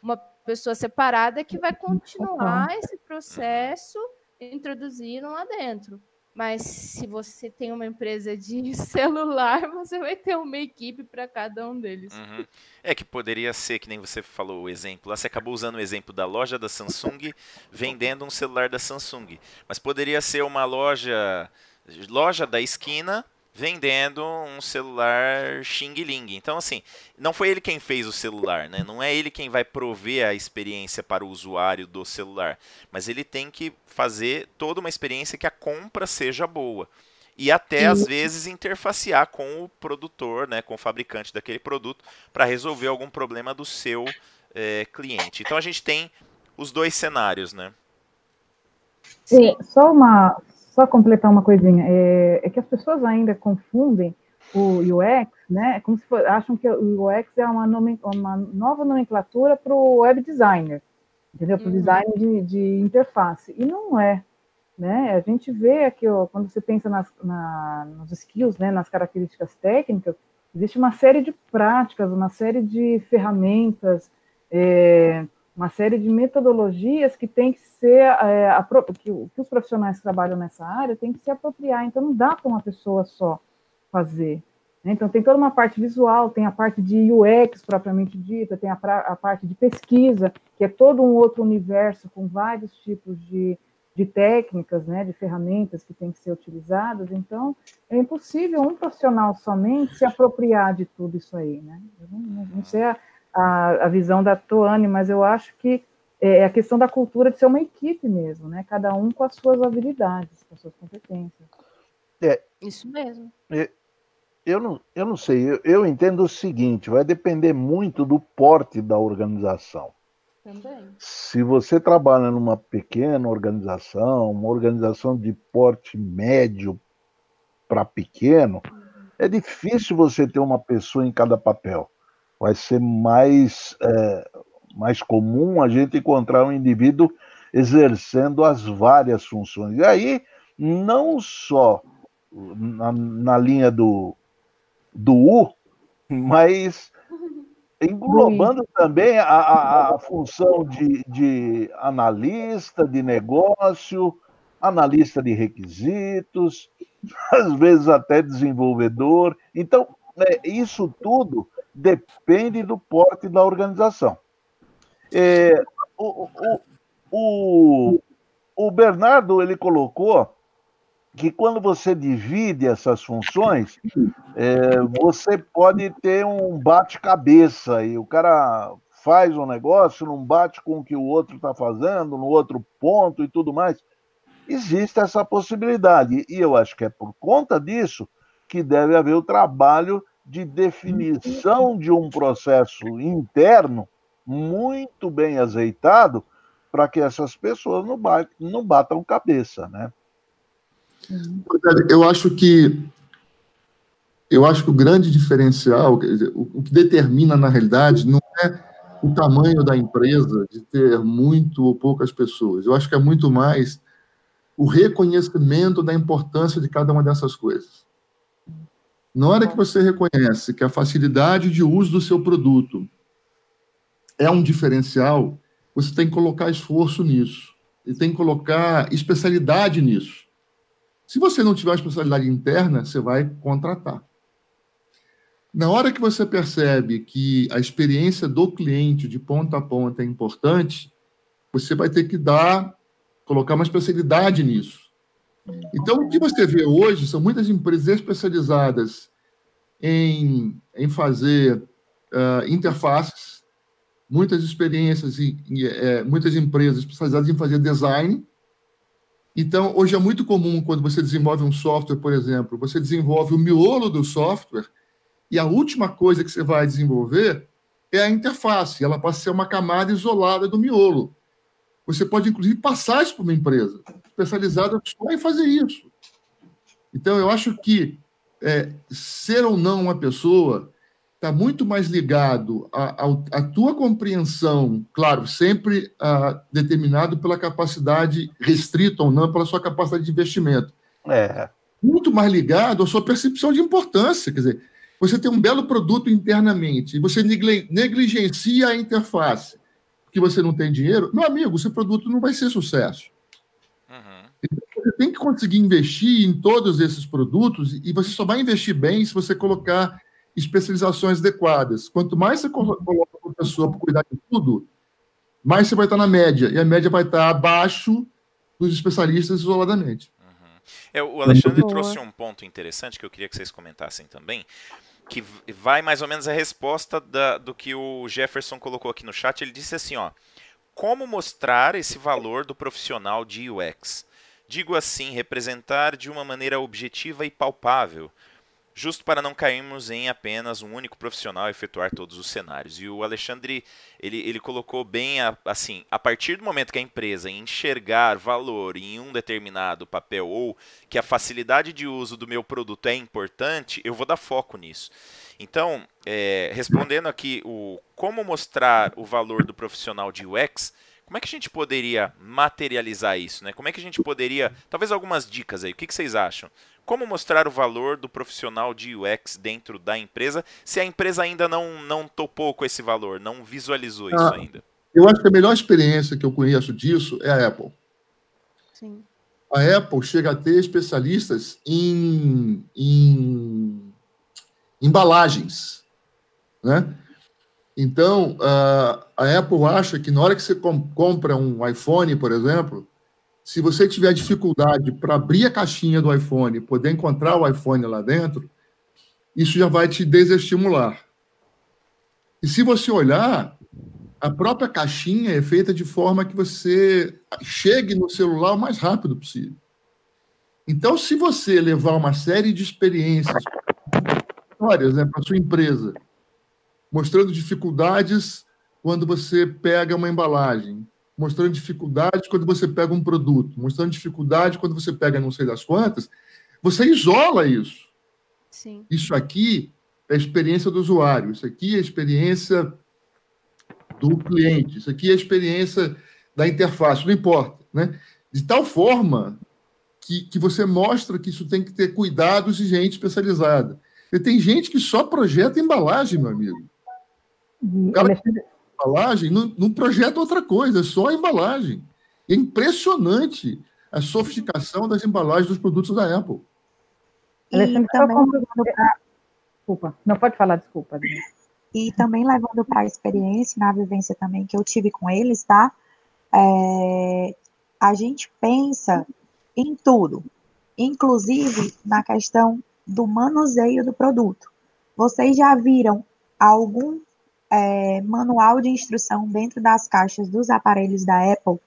uma pessoa separada que vai continuar esse processo introduziram lá dentro. Mas se você tem uma empresa de celular, você vai ter uma equipe para cada um deles. Uhum. É que poderia ser, que nem você falou o exemplo, lá você acabou usando o exemplo da loja da Samsung vendendo um celular da Samsung. Mas poderia ser uma loja, loja da esquina vendendo um celular Xing Ling. Então, assim, não foi ele quem fez o celular, né? Não é ele quem vai prover a experiência para o usuário do celular. Mas ele tem que fazer toda uma experiência que a compra seja boa. e até às vezes interfacear com o produtor, né, com o fabricante daquele produto, para resolver algum problema do seu é, cliente. Então a gente tem os dois cenários, né? Sim, só uma, só completar uma coisinha, é, é que as pessoas ainda confundem o UX, né? É como se for, acham que o UX é uma, uma nova nomenclatura para o web designer, entendeu? Para o uhum. design de, de, interface. E não é. Né? A gente vê aqui, ó, quando você pensa nas, na, nos skills, né, nas características técnicas, existe uma série de práticas, uma série de ferramentas, é, uma série de metodologias que tem que ser, é, a, que, que, os profissionais que trabalham nessa área têm que se apropriar. Então, não dá para uma pessoa só fazer. Né? Então, tem toda uma parte visual, tem a parte de UX propriamente dita, tem a, a parte de pesquisa, que é todo um outro universo com vários tipos de de técnicas, né, de ferramentas que têm que ser utilizadas. Então, é impossível um profissional somente se apropriar de tudo isso aí, né? Eu não, não sei a, a, a, visão da Toane, mas eu acho que é a questão da cultura de ser uma equipe mesmo, né? Cada um com as suas habilidades, com as suas competências. É, isso mesmo. É, eu não, eu não sei, eu, eu entendo o seguinte: vai depender muito do porte da organização. Também. Se você trabalha numa pequena organização, uma organização de porte médio para pequeno, é difícil você ter uma pessoa em cada papel. Vai ser mais, é, mais comum a gente encontrar um indivíduo exercendo as várias funções. E aí, não só na, na linha do, do U, mas englobando também a, a, a função de, de, analista de negócio, analista de requisitos, às vezes até desenvolvedor. Então, né, isso tudo depende do porte da organização. É, o, o, o, o Bernardo ele colocou que quando você divide essas funções, é, você pode ter um bate-cabeça e o cara faz um negócio, não bate com o que o outro está fazendo, no outro ponto e tudo mais. Existe essa possibilidade. E eu acho que é por conta disso que deve haver o trabalho de definição de um processo interno muito bem azeitado para que essas pessoas não, batam, não batam cabeça, né? Eu acho que eu acho que o grande diferencial, dizer, o, que determina na realidade, não é o tamanho da empresa de ter muito ou poucas pessoas. Eu acho que é muito mais o reconhecimento da importância de cada uma dessas coisas. Na hora que você reconhece que a facilidade de uso do seu produto é um diferencial, você tem que colocar esforço nisso. E tem que colocar especialidade nisso. Se você não tiver especialidade interna, você vai contratar. Na hora que você percebe que a experiência do cliente de ponta a ponta é importante, você vai ter que dar, colocar uma especialidade nisso. Então, o que você vê hoje são muitas empresas especializadas em, em fazer uh, interfaces, muitas experiências, e, é, muitas empresas especializadas em fazer design, então, hoje é muito comum, quando você desenvolve um software, por exemplo, você desenvolve o miolo do software e a última coisa que você vai desenvolver é a interface. Ela passa a ser uma camada isolada do miolo. Você pode, inclusive, passar isso para uma empresa especializada só em fazer isso. Então, eu acho que é, ser ou não uma pessoa está muito mais ligado à, tua compreensão, claro, sempre ah, determinado pela capacidade, restrita ou não, pela sua capacidade de investimento. É. Muito mais ligado à sua percepção de importância. Quer dizer, você tem um belo produto internamente e você negligencia a interface porque você não tem dinheiro, meu amigo, seu produto não vai ser sucesso. Uhum. Então, você tem que conseguir investir em todos esses produtos e você só vai investir bem se você colocar especializações adequadas. Quanto mais você coloca uma pessoa para cuidar de tudo, mais você vai estar na média. E a média vai estar abaixo dos especialistas isoladamente. Uhum. É, o Alexandre trouxe um ponto interessante que eu queria que vocês comentassem também, que vai mais ou menos a resposta da, do que o Jefferson colocou aqui no chat. Ele disse assim, ó, como mostrar esse valor do profissional de UX? Digo assim, representar de uma maneira objetiva e palpável, justo para não cairmos em apenas um único profissional efetuar todos os cenários. E o Alexandre, ele, ele colocou bem a, assim, a partir do momento que a empresa enxergar valor em um determinado papel ou que a facilidade de uso do meu produto é importante, eu vou dar foco nisso. Então, é, respondendo aqui o como mostrar o valor do profissional de UX, como é que a gente poderia materializar isso, né? Como é que a gente poderia, talvez algumas dicas aí, o que, que vocês acham? Como mostrar o valor do profissional de UX dentro da empresa, se a empresa ainda não, não topou com esse valor, não visualizou isso ah, ainda? Eu acho que a melhor experiência que eu conheço disso é a Apple. Sim. A Apple chega a ter especialistas em, em embalagens, né? Então, a Apple acha que na hora que você compra um iPhone, por exemplo, se você tiver dificuldade para abrir a caixinha do iPhone, poder encontrar o iPhone lá dentro, isso já vai te desestimular. E se você olhar, a própria caixinha é feita de forma que você chegue no celular o mais rápido possível. Então, se você levar uma série de experiências, histórias né, para sua empresa, mostrando dificuldades quando você pega uma embalagem, mostrando dificuldade quando você pega um produto, mostrando dificuldade quando você pega não sei das quantas, você isola isso. Sim. Isso aqui é a experiência do usuário, isso aqui é a experiência do cliente, isso aqui é a experiência da interface, não importa. Né? De tal forma que, que você mostra que isso tem que ter cuidados e gente especializada. E tem gente que só projeta embalagem, meu amigo. O cara embalagem, não, não projeta outra coisa, é só a embalagem. É impressionante a sofisticação das embalagens dos produtos da Apple. E também Desculpa, não pode falar, desculpa. E também levando para a experiência, na vivência também que eu tive com eles, tá? É, a gente pensa em tudo, inclusive na questão do manuseio do produto. Vocês já viram algum é, manual de instrução dentro das caixas dos aparelhos da Apple?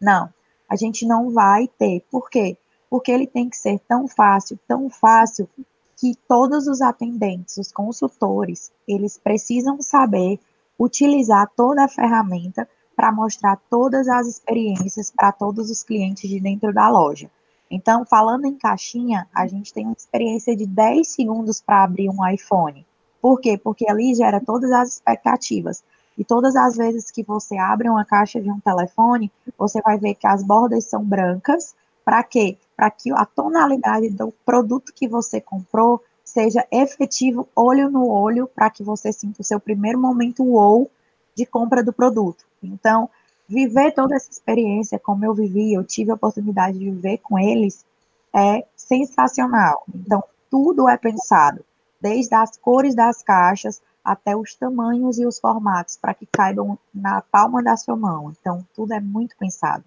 Não, a gente não vai ter. Por quê? Porque ele tem que ser tão fácil, tão fácil, que todos os atendentes, os consultores, eles precisam saber utilizar toda a ferramenta para mostrar todas as experiências para todos os clientes de dentro da loja. Então, falando em caixinha, a gente tem uma experiência de 10 segundos para abrir um iPhone. Por quê? Porque ali gera todas as expectativas. E todas as vezes que você abre uma caixa de um telefone, você vai ver que as bordas são brancas. Para quê? Para que a tonalidade do produto que você comprou seja efetivo olho no olho, para que você sinta o seu primeiro momento wow de compra do produto. Então, viver toda essa experiência como eu vivi, eu tive a oportunidade de viver com eles, é sensacional. Então, tudo é pensado desde as cores das caixas até os tamanhos e os formatos, para que caibam na palma da sua mão. Então, tudo é muito pensado.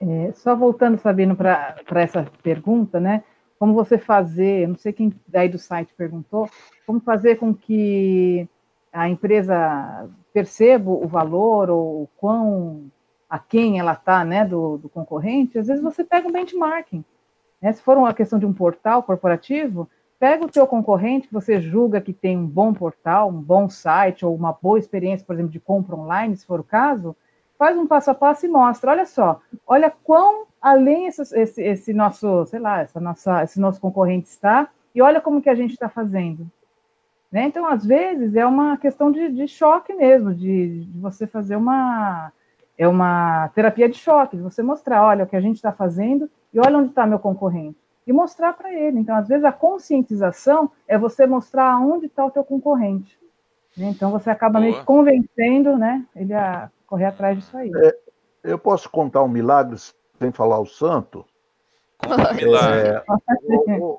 É, só voltando, Sabino, para essa pergunta, né? Como você fazer, não sei quem daí do site perguntou, como fazer com que a empresa perceba o valor ou o quão a quem ela está, né, do, do, concorrente, às vezes você pega um benchmarking. Né? Se for uma questão de um portal corporativo, pega o teu concorrente que você julga que tem um bom portal, um bom site ou uma boa experiência, por exemplo, de compra online, se for o caso, faz um passo a passo e mostra, olha só, olha quão além esse, esse, esse nosso, sei lá, essa nossa, esse nosso concorrente está e olha como que a gente está fazendo. Né? Então, às vezes, é uma questão de, de choque mesmo, de, de, você fazer uma, é uma terapia de choque, de você mostrar, olha o que a gente está fazendo e olha onde está meu concorrente e mostrar para ele. Então, às vezes, a conscientização é você mostrar onde está o teu concorrente. Né? Então, você acaba Boa. meio que convencendo né, ele a correr atrás disso aí. É, eu posso contar um milagre sem falar o santo? Conta um milagre. É, o,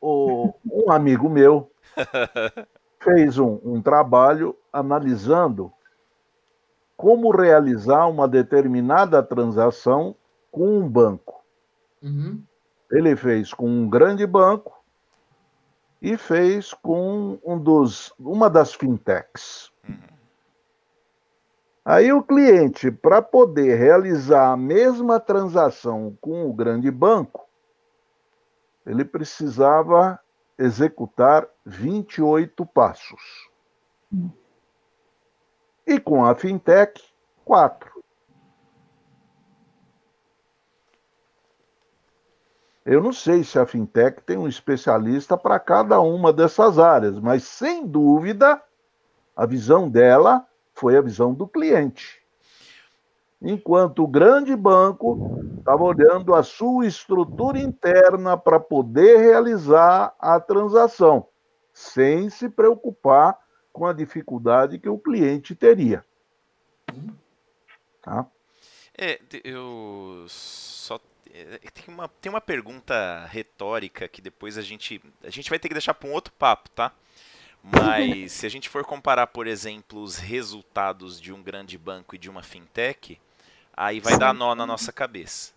o, o, um amigo meu fez um, um trabalho analisando como realizar uma determinada transação com um banco. Uhum. Ele fez com um grande banco e fez com um dos, uma das fintechs. Uhum. Aí o cliente, para poder realizar a mesma transação com o grande banco, ele precisava executar 28 passos. E com a fintech, quatro. Eu não sei se a fintech tem um especialista para cada uma dessas áreas, mas sem dúvida a visão dela foi a visão do cliente. Enquanto o grande banco estava olhando a sua estrutura interna para poder realizar a transação, sem se preocupar com a dificuldade que o cliente teria. Tá? É, eu tem uma, tem uma pergunta retórica que depois a gente. A gente vai ter que deixar para um outro papo, tá? Mas se a gente for comparar, por exemplo, os resultados de um grande banco e de uma fintech, aí vai dar nó na nossa cabeça.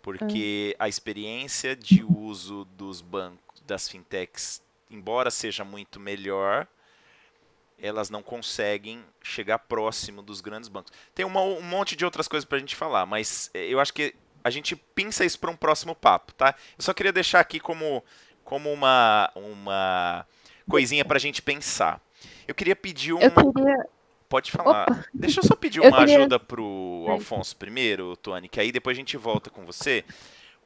Porque a experiência de uso dos bancos, das fintechs, embora seja muito melhor, elas não conseguem chegar próximo dos grandes bancos. Tem uma, um monte de outras coisas para a gente falar, mas é, eu acho que a gente pinça isso para um próximo papo, tá? Eu só queria deixar aqui como, como uma, uma coisinha para a gente pensar. Eu queria pedir um. Eu queria... Pode falar. Opa. Deixa eu só pedir uma queria... ajuda pro Alfonso primeiro, Tony, que aí depois a gente volta com você.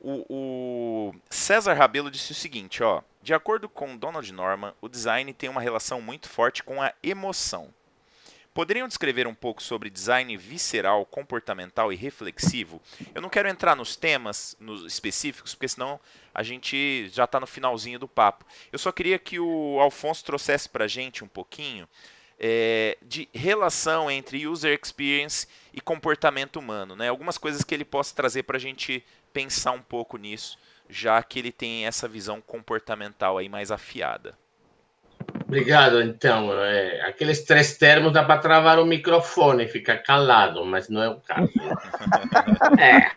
O, o, César Rabelo disse o seguinte, ó. De acordo com Donald Norman, o design tem uma relação muito forte com a emoção. Poderiam descrever um pouco sobre design visceral, comportamental e reflexivo? Eu não quero entrar nos temas nos específicos, porque senão a gente já está no finalzinho do papo. Eu só queria que o Alfonso trouxesse para a gente um pouquinho é, de relação entre user experience e comportamento humano. Né? Algumas coisas que ele possa trazer para a gente pensar um pouco nisso, já que ele tem essa visão comportamental aí mais afiada. Obrigado, então. É, aqueles três termos dá para travar o microfone e ficar calado, mas não é o caso. É.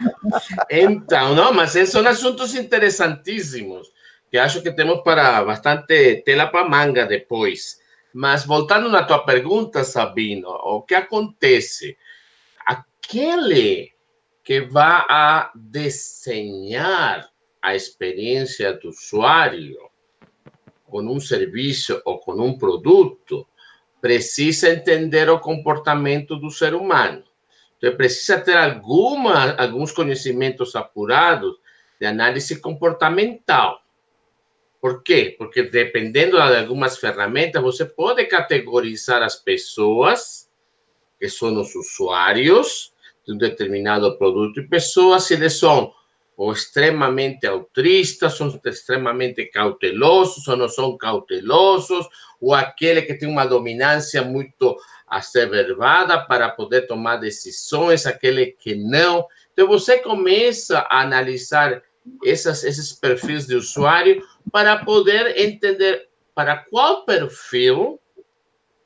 Então, não, mas esses são assuntos interessantíssimos que acho que temos para bastante tela para manga depois. Mas voltando na tua pergunta, Sabino, o que acontece? Aquele que vai a desenhar a experiência do usuário com um serviço ou com um produto, precisa entender o comportamento do ser humano. Então, precisa ter alguma, alguns conhecimentos apurados de análise comportamental. Por quê? Porque dependendo de algumas ferramentas, você pode categorizar as pessoas, que são os usuários de um determinado produto, e pessoas, se eles são ou extremamente altruistas, são extremamente cautelosos ou não são cautelosos, ou aquele que tem uma dominância muito asseverada para poder tomar decisões, aquele que não. Então, você começa a analisar essas, esses perfis de usuário para poder entender para qual perfil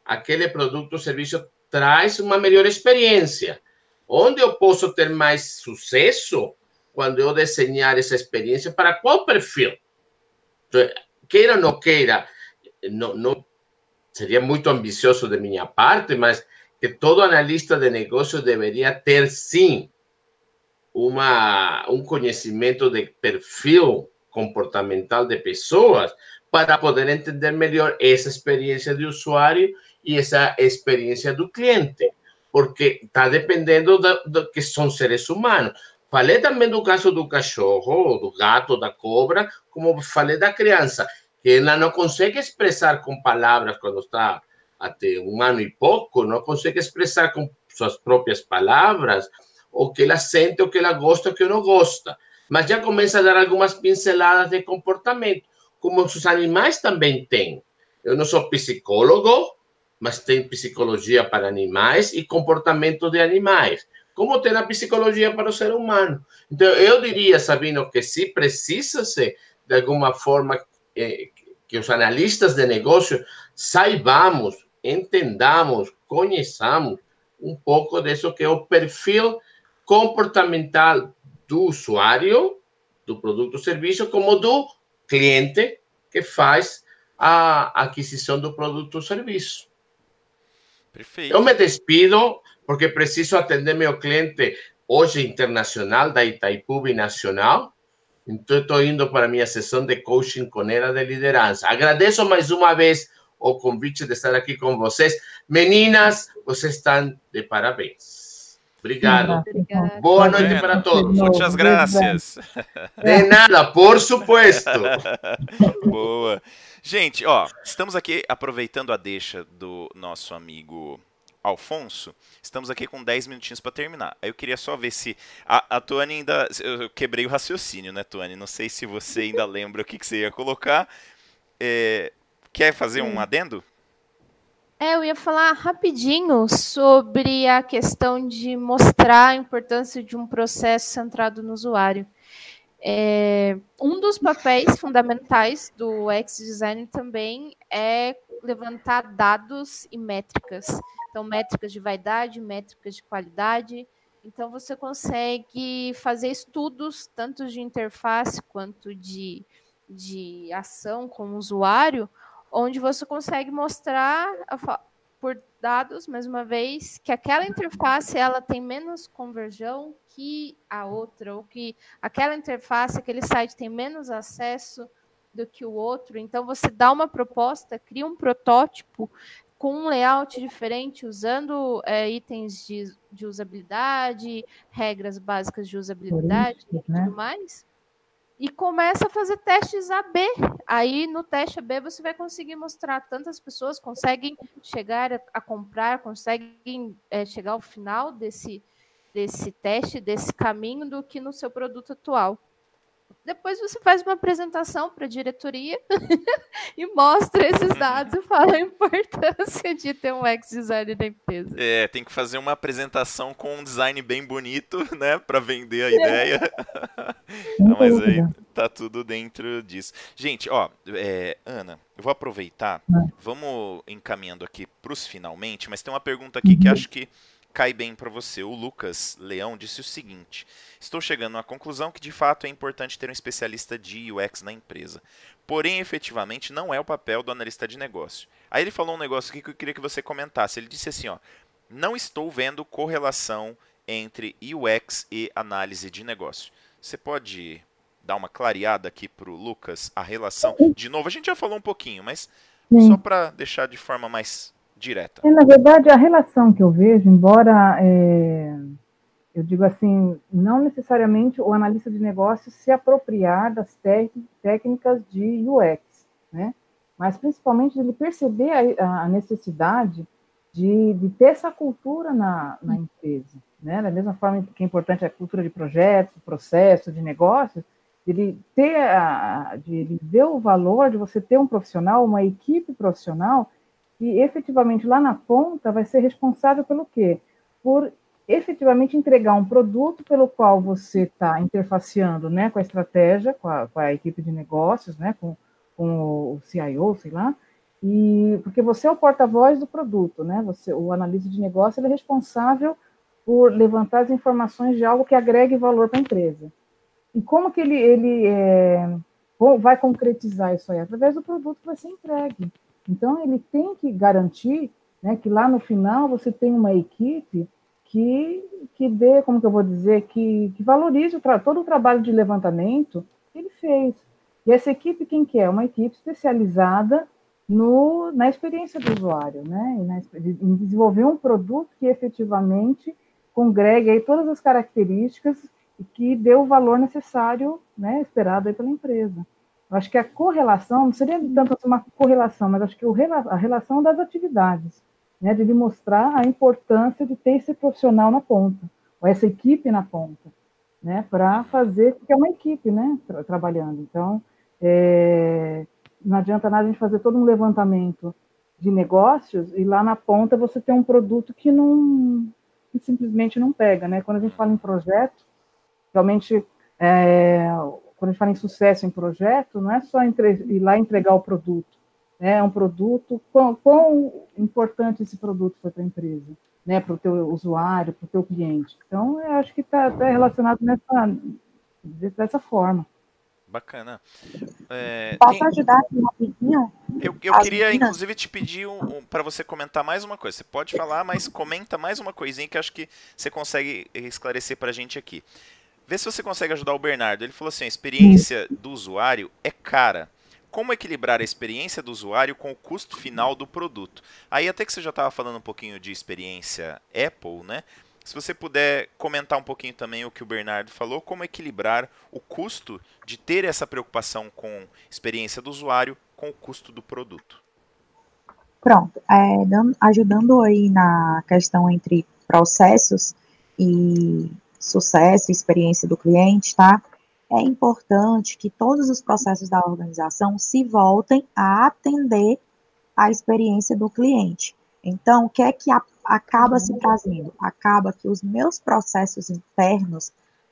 aquele produto ou serviço traz uma melhor experiência. Onde eu posso ter mais sucesso quando eu desenhar essa experiência para qual perfil. Então, queira ou não queira, não, não seria muito ambicioso de minha parte, mas que todo analista de negócio deveria ter sim uma, um conhecimento de perfil comportamental de pessoas para poder entender melhor essa experiência de usuário e essa experiência do cliente, porque está dependendo do, do que são seres humanos. Falei também do caso do cachorro, do gato, da cobra, como falei da criança, que ela não consegue expressar com palavras quando está até um ano e pouco, não consegue expressar com suas próprias palavras o que ela sente, o que ela gosta, o que não gosta. Mas já começa a dar algumas pinceladas de comportamento, como os animais também têm. Eu não sou psicólogo, mas tem psicologia para animais e comportamento de animais como ter a psicologia para o ser humano. Então, eu diria, Sabino, que se precisa-se, de alguma forma, eh, que os analistas de negócio saibamos, entendamos, conheçamos um pouco disso que é o perfil comportamental do usuário do produto ou serviço, como do cliente que faz a aquisição do produto ou serviço. Perfeito. Eu me despido porque preciso atender meu cliente hoje internacional da Itaipu Nacional. Então, estou indo para minha sessão de coaching com ela de liderança. Agradeço mais uma vez o convite de estar aqui com vocês. Meninas, vocês estão de parabéns. Obrigado. Obrigada. Boa noite para todos. Muitas graças. De nada, por supuesto. Boa. Gente, ó, estamos aqui aproveitando a deixa do nosso amigo Alfonso. Estamos aqui com 10 minutinhos para terminar. Eu queria só ver se a, a Tuane ainda. Eu quebrei o raciocínio, né, Tuane? Não sei se você ainda lembra o que, que você ia colocar. É, quer fazer um adendo? É, eu ia falar rapidinho sobre a questão de mostrar a importância de um processo centrado no usuário. É, um dos papéis fundamentais do UX Design também é levantar dados e métricas. Então, métricas de vaidade, métricas de qualidade. Então, você consegue fazer estudos, tanto de interface quanto de, de ação com o usuário, onde você consegue mostrar por dados, mais uma vez, que aquela interface ela tem menos conversão que a outra, ou que aquela interface, aquele site tem menos acesso do que o outro. Então, você dá uma proposta, cria um protótipo com um layout diferente, usando é, itens de, de, usabilidade, regras básicas de usabilidade e né? tudo mais e começa a fazer testes AB. Aí no teste AB você vai conseguir mostrar tantas pessoas conseguem chegar a, comprar, conseguem é, chegar ao final desse, desse teste, desse caminho, do que no seu produto atual. Depois você faz uma apresentação para a diretoria e mostra esses uhum. dados e fala a importância de ter um ex-design da empresa. É, tem que fazer uma apresentação com um design bem bonito, né, para vender a ideia. Não, mas aí tá tudo dentro disso. Gente, ó, é, Ana, eu vou aproveitar, vamos encaminhando aqui para os finalmente, mas tem uma pergunta aqui que uhum. acho que cai bem para você. O Lucas Leão disse o seguinte: Estou chegando à conclusão que de fato é importante ter um especialista de UX na empresa. Porém, efetivamente, não é o papel do analista de negócio. Aí ele falou um negócio aqui que eu queria que você comentasse. Ele disse assim: ó, não estou vendo correlação entre UX e análise de negócio. Você pode dar uma clareada aqui para o Lucas a relação? De novo, a gente já falou um pouquinho, mas só para deixar de forma mais direta. Na verdade, a relação que eu vejo, embora é, eu digo assim, não necessariamente o analista de negócios se apropriar das técnicas de UX, né? mas principalmente ele perceber a, a necessidade de, de, ter essa cultura na, na empresa. Né? Da mesma forma que é importante a cultura de projetos, processo, de negócios, ele ter a, de ele ver o valor de você ter um profissional, uma equipe profissional que efetivamente lá na ponta vai ser responsável pelo quê? Por efetivamente entregar um produto pelo qual você está interfaceando né, com a estratégia, com a, com a, equipe de negócios, né, com, com o CIO, sei lá, e porque você é o porta-voz do produto, né? Você, o analista de negócio é responsável por levantar as informações de algo que agregue valor para a empresa. E como que ele, ele é, vai concretizar isso aí? Através do produto que vai ser entregue. Então, ele tem que garantir né, que lá no final você tem uma equipe que, que dê, como que eu vou dizer, que, que valorize o todo o trabalho de levantamento que ele fez. E essa equipe, quem que é? Uma equipe especializada no, na experiência do usuário, né? Na, em desenvolver um produto que efetivamente congregue aí todas as características e que dê o valor necessário, né, esperado aí pela empresa. Acho que a correlação, não seria tanto assim uma correlação, mas acho que a relação das atividades, né, de lhe mostrar a importância de ter esse profissional na ponta, ou essa equipe na ponta, né, para fazer, porque é uma equipe, né, tra trabalhando. Então, é, não adianta nada a gente fazer todo um levantamento de negócios e lá na ponta você tem um produto que não que simplesmente não pega, né? Quando a gente fala em projeto, realmente é, quando a gente fala em sucesso em projeto, não é só entre, ir lá entregar o produto, né? é um produto, quão, quão importante esse produto foi para a empresa, né? para o teu usuário, para o teu cliente. Então, eu acho que está tá relacionado nessa, dessa forma. Bacana. É, Posso tem... ajudar aqui rapidinho? Eu, eu queria, meninas? inclusive, te pedir um, um, para você comentar mais uma coisa. Você pode falar, mas comenta mais uma coisinha que acho que você consegue esclarecer para a gente aqui. Vê se você consegue ajudar o Bernardo. Ele falou assim: a experiência do usuário é cara. Como equilibrar a experiência do usuário com o custo final do produto? Aí, até que você já estava falando um pouquinho de experiência Apple, né? Se você puder comentar um pouquinho também o que o Bernardo falou, como equilibrar o custo de ter essa preocupação com experiência do usuário com o custo do produto. Pronto, é, dando, ajudando aí na questão entre processos e sucesso e experiência do cliente, tá? É importante que todos os processos da organização se voltem a atender a experiência do cliente. Então, o que é que a, acaba se trazendo? Acaba que os meus processos internos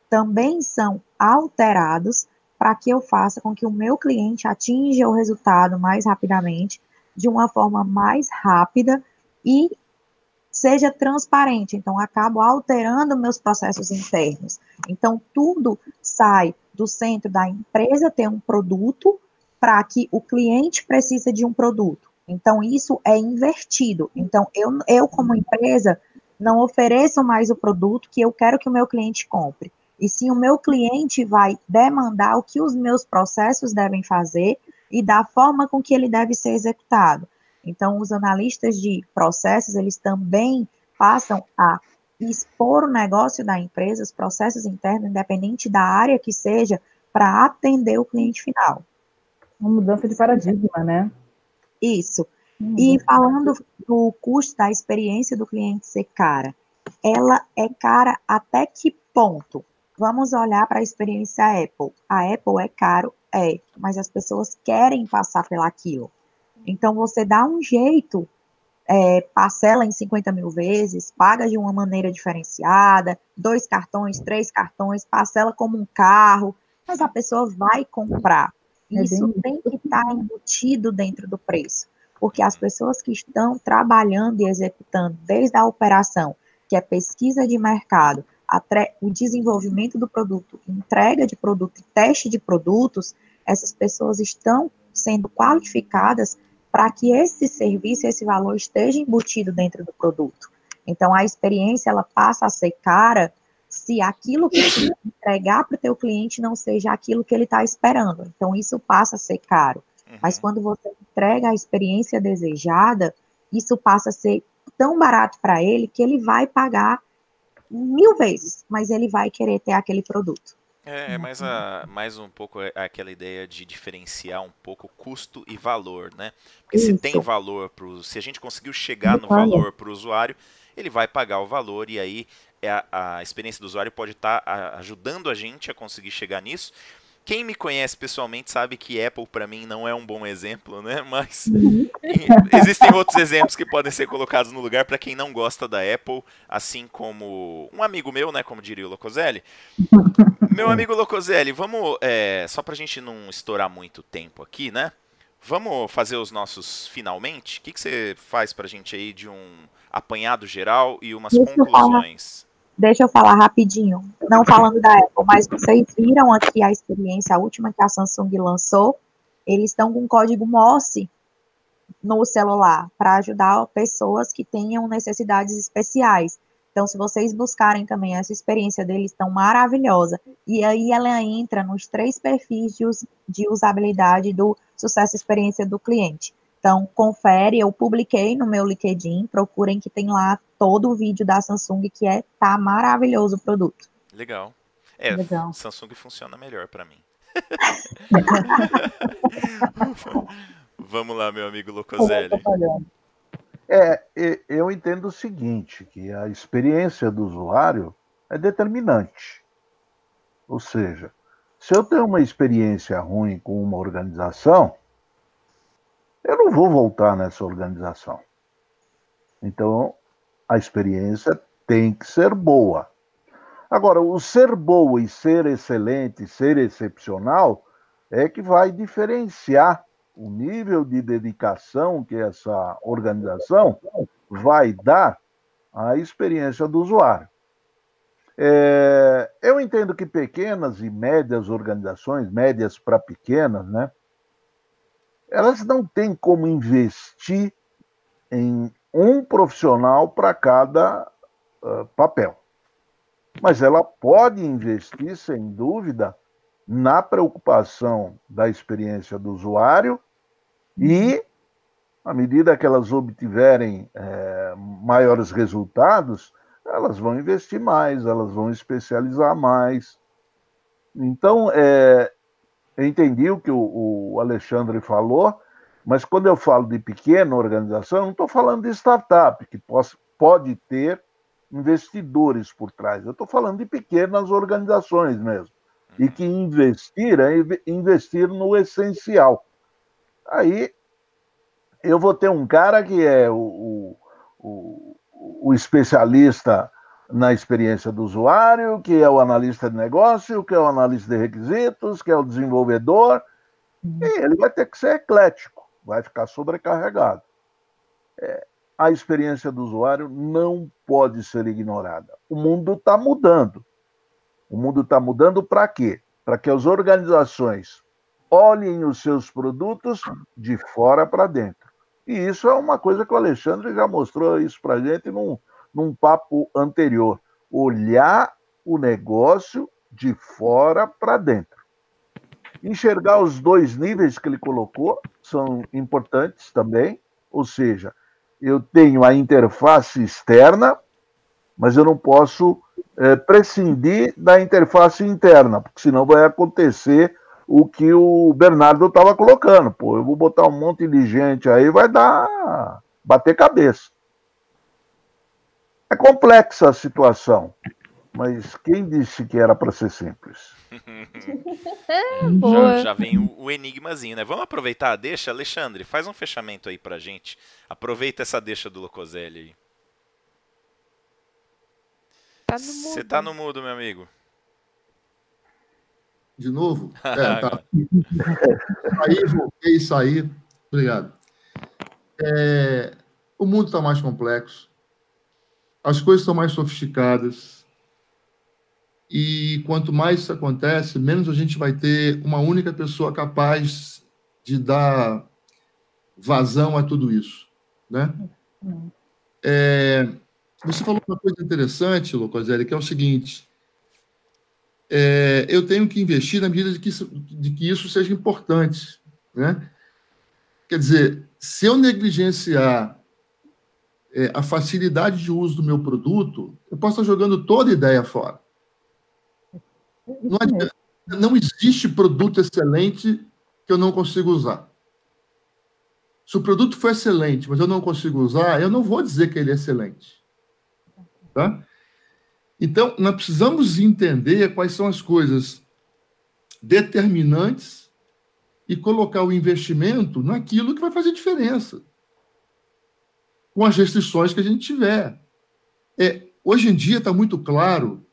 também são alterados para que eu faça com que o meu cliente atinja o resultado mais rapidamente, de uma forma mais rápida e seja transparente. Então, acabo alterando meus processos internos. Então, tudo sai do centro da empresa ter um produto para que o cliente precisa de um produto. Então, isso é invertido. Então, eu, eu, como empresa, não ofereço mais o produto que eu quero que o meu cliente compre. E sim, o meu cliente vai demandar o que os meus processos devem fazer e da forma com que ele deve ser executado. Então, os analistas de processos, eles também passam a expor o negócio da empresa, os processos internos, independente da área que seja, para atender o cliente final. Uma mudança de paradigma, né? Isso. Uhum. E falando do custo da experiência do cliente ser cara, ela é cara até que ponto? Vamos olhar para a experiência Apple. A Apple é caro, é, mas as pessoas querem passar pelaquilo. Então você dá um jeito, é, parcela em 50 mil vezes, paga de uma maneira diferenciada, dois cartões, três cartões, parcela como um carro, mas a pessoa vai comprar. É Isso tem que estar tá embutido dentro do preço, porque as pessoas que estão trabalhando e executando desde a operação, que é pesquisa de mercado, até o desenvolvimento do produto, entrega de produto e teste de produtos, essas pessoas estão sendo qualificadas para que esse serviço, esse valor esteja embutido dentro do produto. Então, a experiência, ela passa a ser cara se aquilo que você entregar para o teu cliente não seja aquilo que ele está esperando. Então, isso passa a ser caro. Uhum. Mas quando você entrega a experiência desejada, isso passa a ser tão barato para ele que ele vai pagar mil vezes, mas ele vai querer ter aquele produto. É, é mais, a, mais um pouco aquela ideia de diferenciar um pouco custo e valor, né? Porque Isso. se tem valor para se a gente conseguiu chegar no valor para o usuário, ele vai pagar o valor e aí é a, a experiência do usuário pode estar tá ajudando a gente a conseguir chegar nisso. Quem me conhece pessoalmente sabe que Apple para mim não é um bom exemplo, né? Mas existem outros exemplos que podem ser colocados no lugar para quem não gosta da Apple, assim como um amigo meu, né? Como diria o Locoselli. Meu amigo Locoselli, vamos é, só para a gente não estourar muito tempo aqui, né? Vamos fazer os nossos finalmente. O que, que você faz para a gente aí de um apanhado geral e umas Deixa conclusões? Deixa eu falar rapidinho, não falando da Apple, mas vocês viram aqui a experiência, a última que a Samsung lançou, eles estão com código MOSSE no celular para ajudar pessoas que tenham necessidades especiais. Então, se vocês buscarem também essa experiência deles, estão maravilhosa. E aí ela entra nos três perfis de, us de usabilidade do sucesso experiência do cliente. Então, confere, eu publiquei no meu LinkedIn, procurem que tem lá todo o vídeo da Samsung, que é tá maravilhoso o produto. Legal. É, Legal. Samsung funciona melhor para mim. Vamos lá, meu amigo Locoselli. É, eu entendo o seguinte, que a experiência do usuário é determinante. Ou seja, se eu tenho uma experiência ruim com uma organização, eu não vou voltar nessa organização. Então, a experiência tem que ser boa. Agora, o ser boa e ser excelente, ser excepcional, é que vai diferenciar o nível de dedicação que essa organização vai dar à experiência do usuário. É, eu entendo que pequenas e médias organizações, médias para pequenas, né, elas não têm como investir em um profissional para cada uh, papel. Mas ela pode investir, sem dúvida, na preocupação da experiência do usuário e, à medida que elas obtiverem é, maiores resultados, elas vão investir mais, elas vão especializar mais. Então, é, eu entendi o que o, o, Alexandre falou, mas quando eu falo de pequena organização, eu não estou falando de startup, que pode ter investidores por trás. Eu estou falando de pequenas organizações mesmo. E que investir é investir no essencial. Aí eu vou ter um cara que é o, o, o especialista na experiência do usuário, que é o analista de negócio, que é o analista de requisitos, que é o desenvolvedor, e ele vai ter que ser eclético, vai ficar sobrecarregado. É, a experiência do usuário não pode ser ignorada. O mundo está mudando. O mundo está mudando para quê? Para que as organizações olhem os seus produtos de fora para dentro. E isso é uma coisa que o Alexandre já mostrou isso para a gente num, num papo anterior. Olhar o negócio de fora para dentro. Enxergar os dois níveis que ele colocou são importantes também, ou seja, eu tenho a interface externa, mas eu não posso é, prescindir da interface interna, porque senão vai acontecer o que o Bernardo estava colocando. Pô, eu vou botar um monte de gente aí, vai dar bater cabeça. É complexa a situação, mas quem disse que era para ser simples? já, já, vem o, o, enigmazinho, né? Vamos aproveitar a deixa, Alexandre, faz um fechamento aí pra gente. Aproveita essa deixa do Locoselli aí. Você tá, tá no mudo, meu amigo. De novo? É, tá. aí, voltei, saí. Obrigado. É, o mundo está mais complexo. As coisas estão mais sofisticadas. E quanto mais isso acontece, menos a gente vai ter uma única pessoa capaz de dar vazão a tudo isso. Né? É, você falou uma coisa interessante, Locoselli, que é o seguinte: é, eu tenho que investir na medida de que isso, de que isso seja importante. Né? Quer dizer, se eu negligenciar é, a facilidade de uso do meu produto, eu posso estar jogando toda a ideia fora. Não, adianta, não existe produto excelente que eu não consigo usar. Se o produto for excelente, mas eu não consigo usar, eu não vou dizer que ele é excelente. Tá? Então, nós precisamos entender quais são as coisas determinantes e colocar o investimento naquilo que vai fazer diferença, com as restrições que a gente tiver. É, hoje em dia está muito claro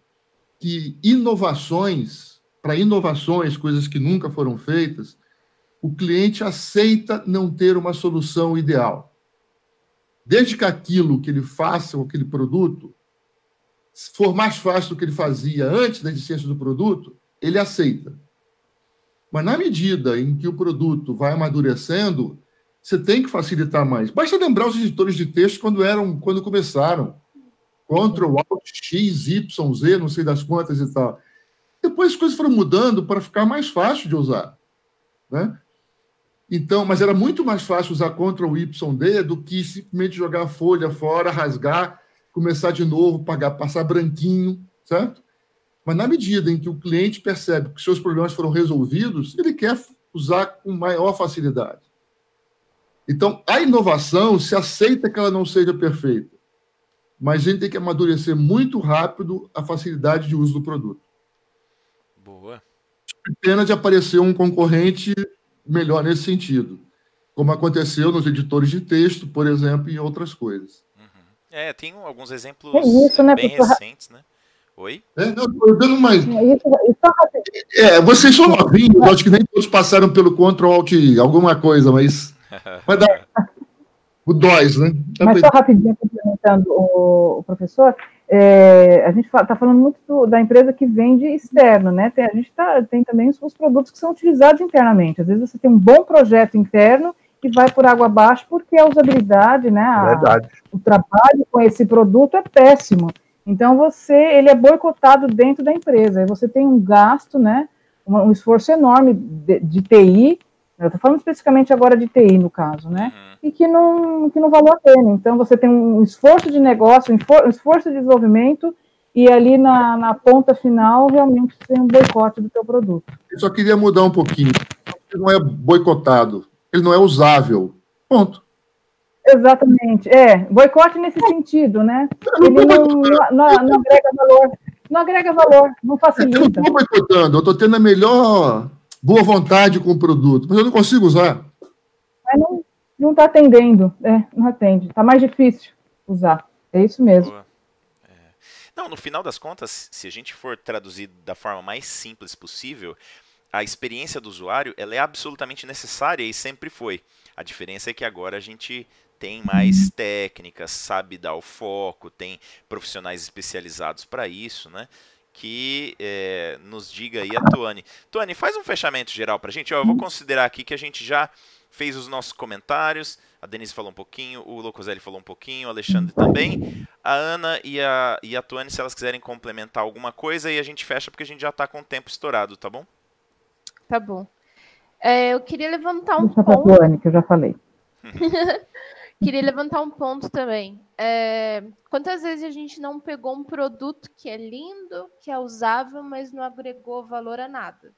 que inovações, para inovações, coisas que nunca foram feitas, o cliente aceita não ter uma solução ideal. Desde que aquilo que ele faça, aquele produto, for mais fácil do que ele fazia antes da existência do produto, ele aceita. Mas na medida em que o produto vai amadurecendo, você tem que facilitar mais. Basta lembrar os editores de texto quando eram, quando começaram. Ctrl, Alt, X, Y, Z, não sei das quantas e tal. Depois as coisas foram mudando para ficar mais fácil de usar. Né? Então, mas era muito mais fácil usar Ctrl, Y, D do que simplesmente jogar a folha fora, rasgar começar de novo, pagar, passar branquinho, certo? Mas na medida em que o cliente percebe que seus problemas foram resolvidos, ele quer usar com maior facilidade. Então, a inovação se aceita que ela não seja perfeita, mas a gente tem que amadurecer muito rápido a facilidade de uso do produto. Boa. Pena de aparecer um concorrente melhor nesse sentido, como aconteceu nos editores de texto, por exemplo, e outras coisas. É, tem alguns exemplos é isso, né, bem recentes, né? Oi? É, não, tô dando mais. É, isso, isso é, vocês são novinhos, acho que nem todos passaram pelo Ctrl Alt alguma coisa, mas. Vai dar. O DOS, né? Mas só rapidinho complementando o, o professor, é, a gente está falando muito do, da empresa que vende externo, né? Tem, a gente tá, tem também os, os, produtos que são utilizados internamente. Às vezes você tem um bom projeto interno que vai por água abaixo porque a usabilidade, né? A, o trabalho com esse produto é péssimo. Então você, ele é boicotado dentro da empresa. E você tem um gasto, né? Um, um esforço enorme de, de TI. Eu estou falando especificamente agora de TI no caso, né? Uhum e que não, que não valeu a pena. Então, você tem um esforço de negócio, um esforço de desenvolvimento, e ali na, na ponta final, realmente tem um boicote do teu produto. Eu só queria mudar um pouquinho. Ele não é boicotado, ele não é usável. Ponto. Exatamente. É, boicote nesse sentido, né? Ele não, não, não, agrega valor. Não agrega valor, não facilita. Eu não estou boicotando, eu estou tendo a melhor boa vontade com o produto, mas eu não consigo usar. Mas não, não está atendendo, é, não atende. Está mais difícil usar. É isso mesmo. É. Não, no final das contas, se a gente for traduzir da forma mais simples possível, a experiência do usuário ela é absolutamente necessária e sempre foi. A diferença é que agora a gente tem mais técnicas, sabe dar o foco, tem profissionais especializados para isso, né? Que é, nos diga aí a Tuane. Tuane, faz um fechamento geral para a gente. Ó, eu vou considerar aqui que a gente já fez os nossos comentários. A Denise falou um pouquinho, o Locoselli falou um pouquinho, o Alexandre também. A Ana e a, e a Tuane, se elas quiserem complementar alguma coisa, e a gente fecha porque a gente já está com o tempo estourado, tá bom? Tá bom. É, eu queria levantar um Deixa ponto. Tuane, que eu já falei. queria levantar um ponto também. É, quantas vezes a gente não pegou um produto que é lindo, que é usável, mas não agregou valor a nada?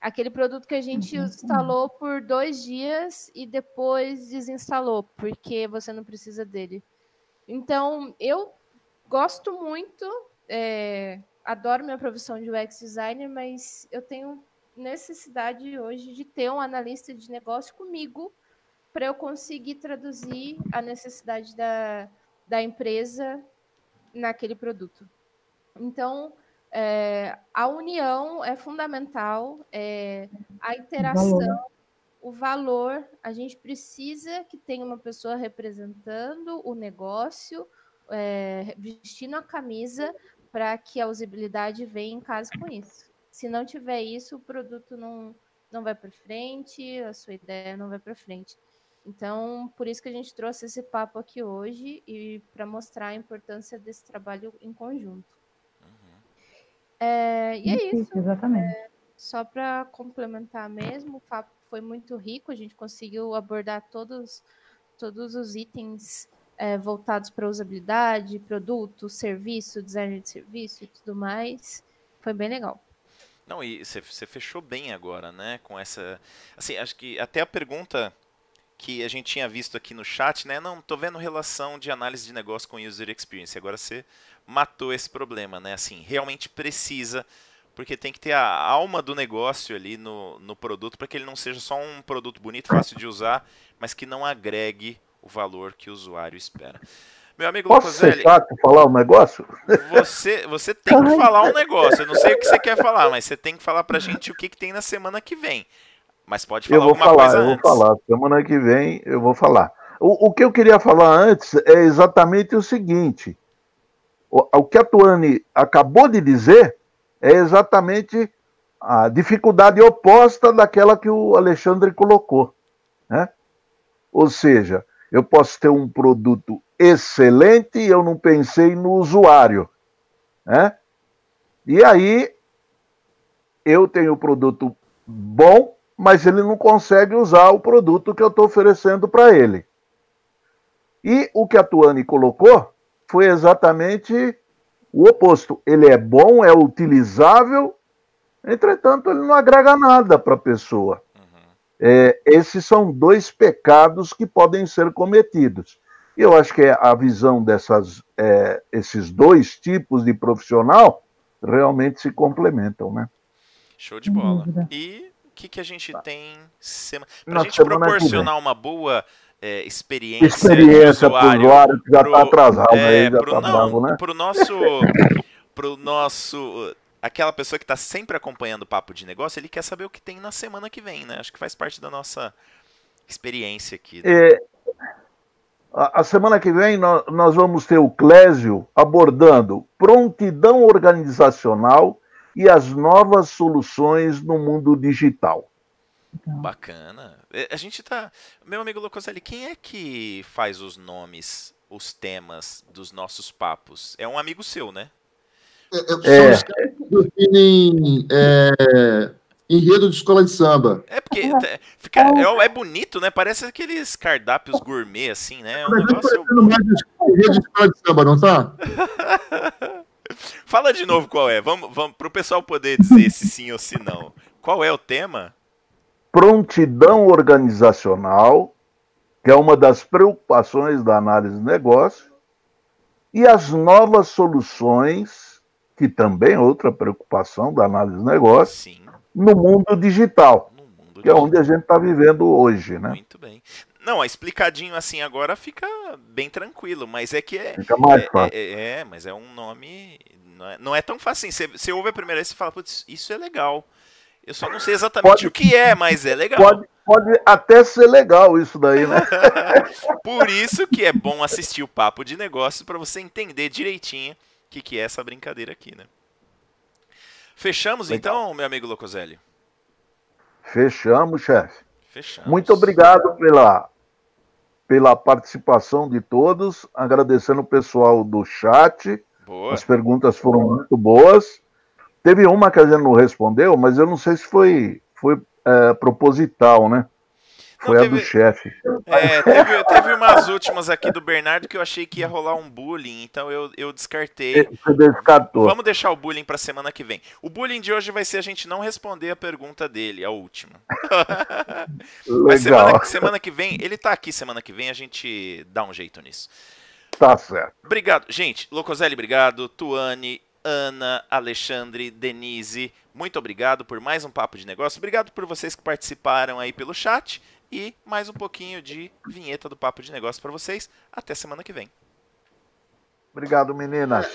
Aquele produto que a gente uhum. instalou por dois dias e depois desinstalou, porque você não precisa dele. Então, eu gosto muito, é, adoro minha profissão de UX designer, mas eu tenho necessidade hoje de ter um analista de negócio comigo para eu conseguir traduzir a necessidade da, da empresa naquele produto. Então, é, a união é fundamental, é, a interação, valor. o valor. A gente precisa que tenha uma pessoa representando o negócio, é, vestindo a camisa, para que a usabilidade venha em casa com isso. Se não tiver isso, o produto não, não vai para frente, a sua ideia não vai para frente. Então, por isso que a gente trouxe esse papo aqui hoje e para mostrar a importância desse trabalho em conjunto. É, e é isso. Exatamente. É, só para complementar mesmo, o papo foi muito rico, a gente conseguiu abordar todos, todos os itens é, voltados para usabilidade, produto, serviço, design de serviço e tudo mais. Foi bem legal. Não, e você fechou bem agora, né? Com essa. Assim, acho que até a pergunta que a gente tinha visto aqui no chat, né? Não, tô vendo relação de análise de negócio com user experience. Agora você matou esse problema, né? Assim, realmente precisa, porque tem que ter a alma do negócio ali no, no produto para que ele não seja só um produto bonito, fácil de usar, mas que não agregue o valor que o usuário espera. Meu amigo Posso Lucoselli, ser falar um negócio? Você, você tem que falar um negócio. Eu não sei o que você quer falar, mas você tem que falar pra gente o que, que tem na semana que vem. Mas pode falar eu vou alguma falar, eu antes. vou falar. Semana que vem eu vou falar. O, o que eu queria falar antes é exatamente o seguinte: o, que a Tuane acabou de dizer é exatamente a dificuldade oposta daquela que o Alexandre colocou. Né? Ou seja, eu posso ter um produto excelente e eu não pensei no usuário. Né? E aí eu tenho o produto bom, mas ele não consegue usar o produto que eu estou oferecendo para ele. E o que a Tuane colocou foi exatamente o oposto. Ele é bom, é utilizável, entretanto, ele não agrega nada para a pessoa. Uhum. É, esses são dois pecados que podem ser cometidos. E eu acho que a visão desses é, esses dois tipos de profissional realmente se complementam, né? Show de bola. E que, que a gente tá. tem para a gente proporcionar uma boa é, experiência, experiência para o usuário que já está atrasado, é, já pro, tá não, né? Para o nosso, pro nosso, aquela pessoa que está sempre acompanhando o papo de negócio, ele quer saber o que tem na semana que vem, né? Acho que faz parte da nossa experiência aqui. Né? É, A, a semana que vem nós, nós vamos ter o Clésio abordando prontidão organizacional e as novas soluções no mundo digital. Bacana. É, A gente tá. Meu amigo Locoselli, quem é que faz os nomes, os temas dos nossos papos? É um amigo seu, né? É, é, são É. os caras que definem é, enredo de escola de samba. É porque tá- fica, é, é bonito, né? Parece aqueles cardápios gourmet, assim, né? É um tá negócio. mais enredo de escola de samba, não tá? Fala de novo qual é. Vamos, vamos pro pessoal poder dizer se sim ou se não. Qual é o tema? Prontidão organizacional, que é uma das preocupações da análise de negócio, e as novas soluções, que também é outra preocupação da análise de negócio, Sim, no mundo digital, no mundo que é digital. onde a gente está vivendo hoje, né? Muito bem. Não, explicadinho assim agora fica bem tranquilo, mas é que é. Fica mais é, fácil. é- é, mas é um nome. Não é, não é tão fácil assim. Você, você ouve a primeira vez e fala, putz, isso é legal. Eu só não sei exatamente Pode- o que é, mas é legal. Pode, pode até ser legal isso daí, né? Por isso que é bom assistir o Papo de Negócios para você entender direitinho o que, que é essa brincadeira aqui, né? Fechamos Legal. então, meu amigo Locoselli? Fechamos, chefe. Fechamos. Muito obrigado pela, pela participação de todos, agradecendo o pessoal do chat. Boa. As perguntas foram muito boas. Teve uma que a gente não respondeu, mas eu não sei se foi, foi é, proposital, né? Foi Não, a do teve- chefe. É, teve, teve umas últimas aqui do Bernardo que eu achei que ia rolar um bullying, então eu, eu descartei. Você descartou. Vamos deixar o bullying pra semana que vem. O bullying de hoje vai ser a gente não responder a pergunta dele, a última. Mas Legal, semana, semana que vem, ele tá aqui semana que vem, a gente dá um jeito nisso. tá certo. Obrigado. Gente, Locoselli, obrigado. Tuane, Ana, Alexandre, Denise, muito obrigado por mais um Papo de Negócio. Obrigado por vocês que participaram aí pelo chat. E mais um pouquinho de vinheta do Papo de Negócio para vocês. Até semana que vem. Obrigado, meninas.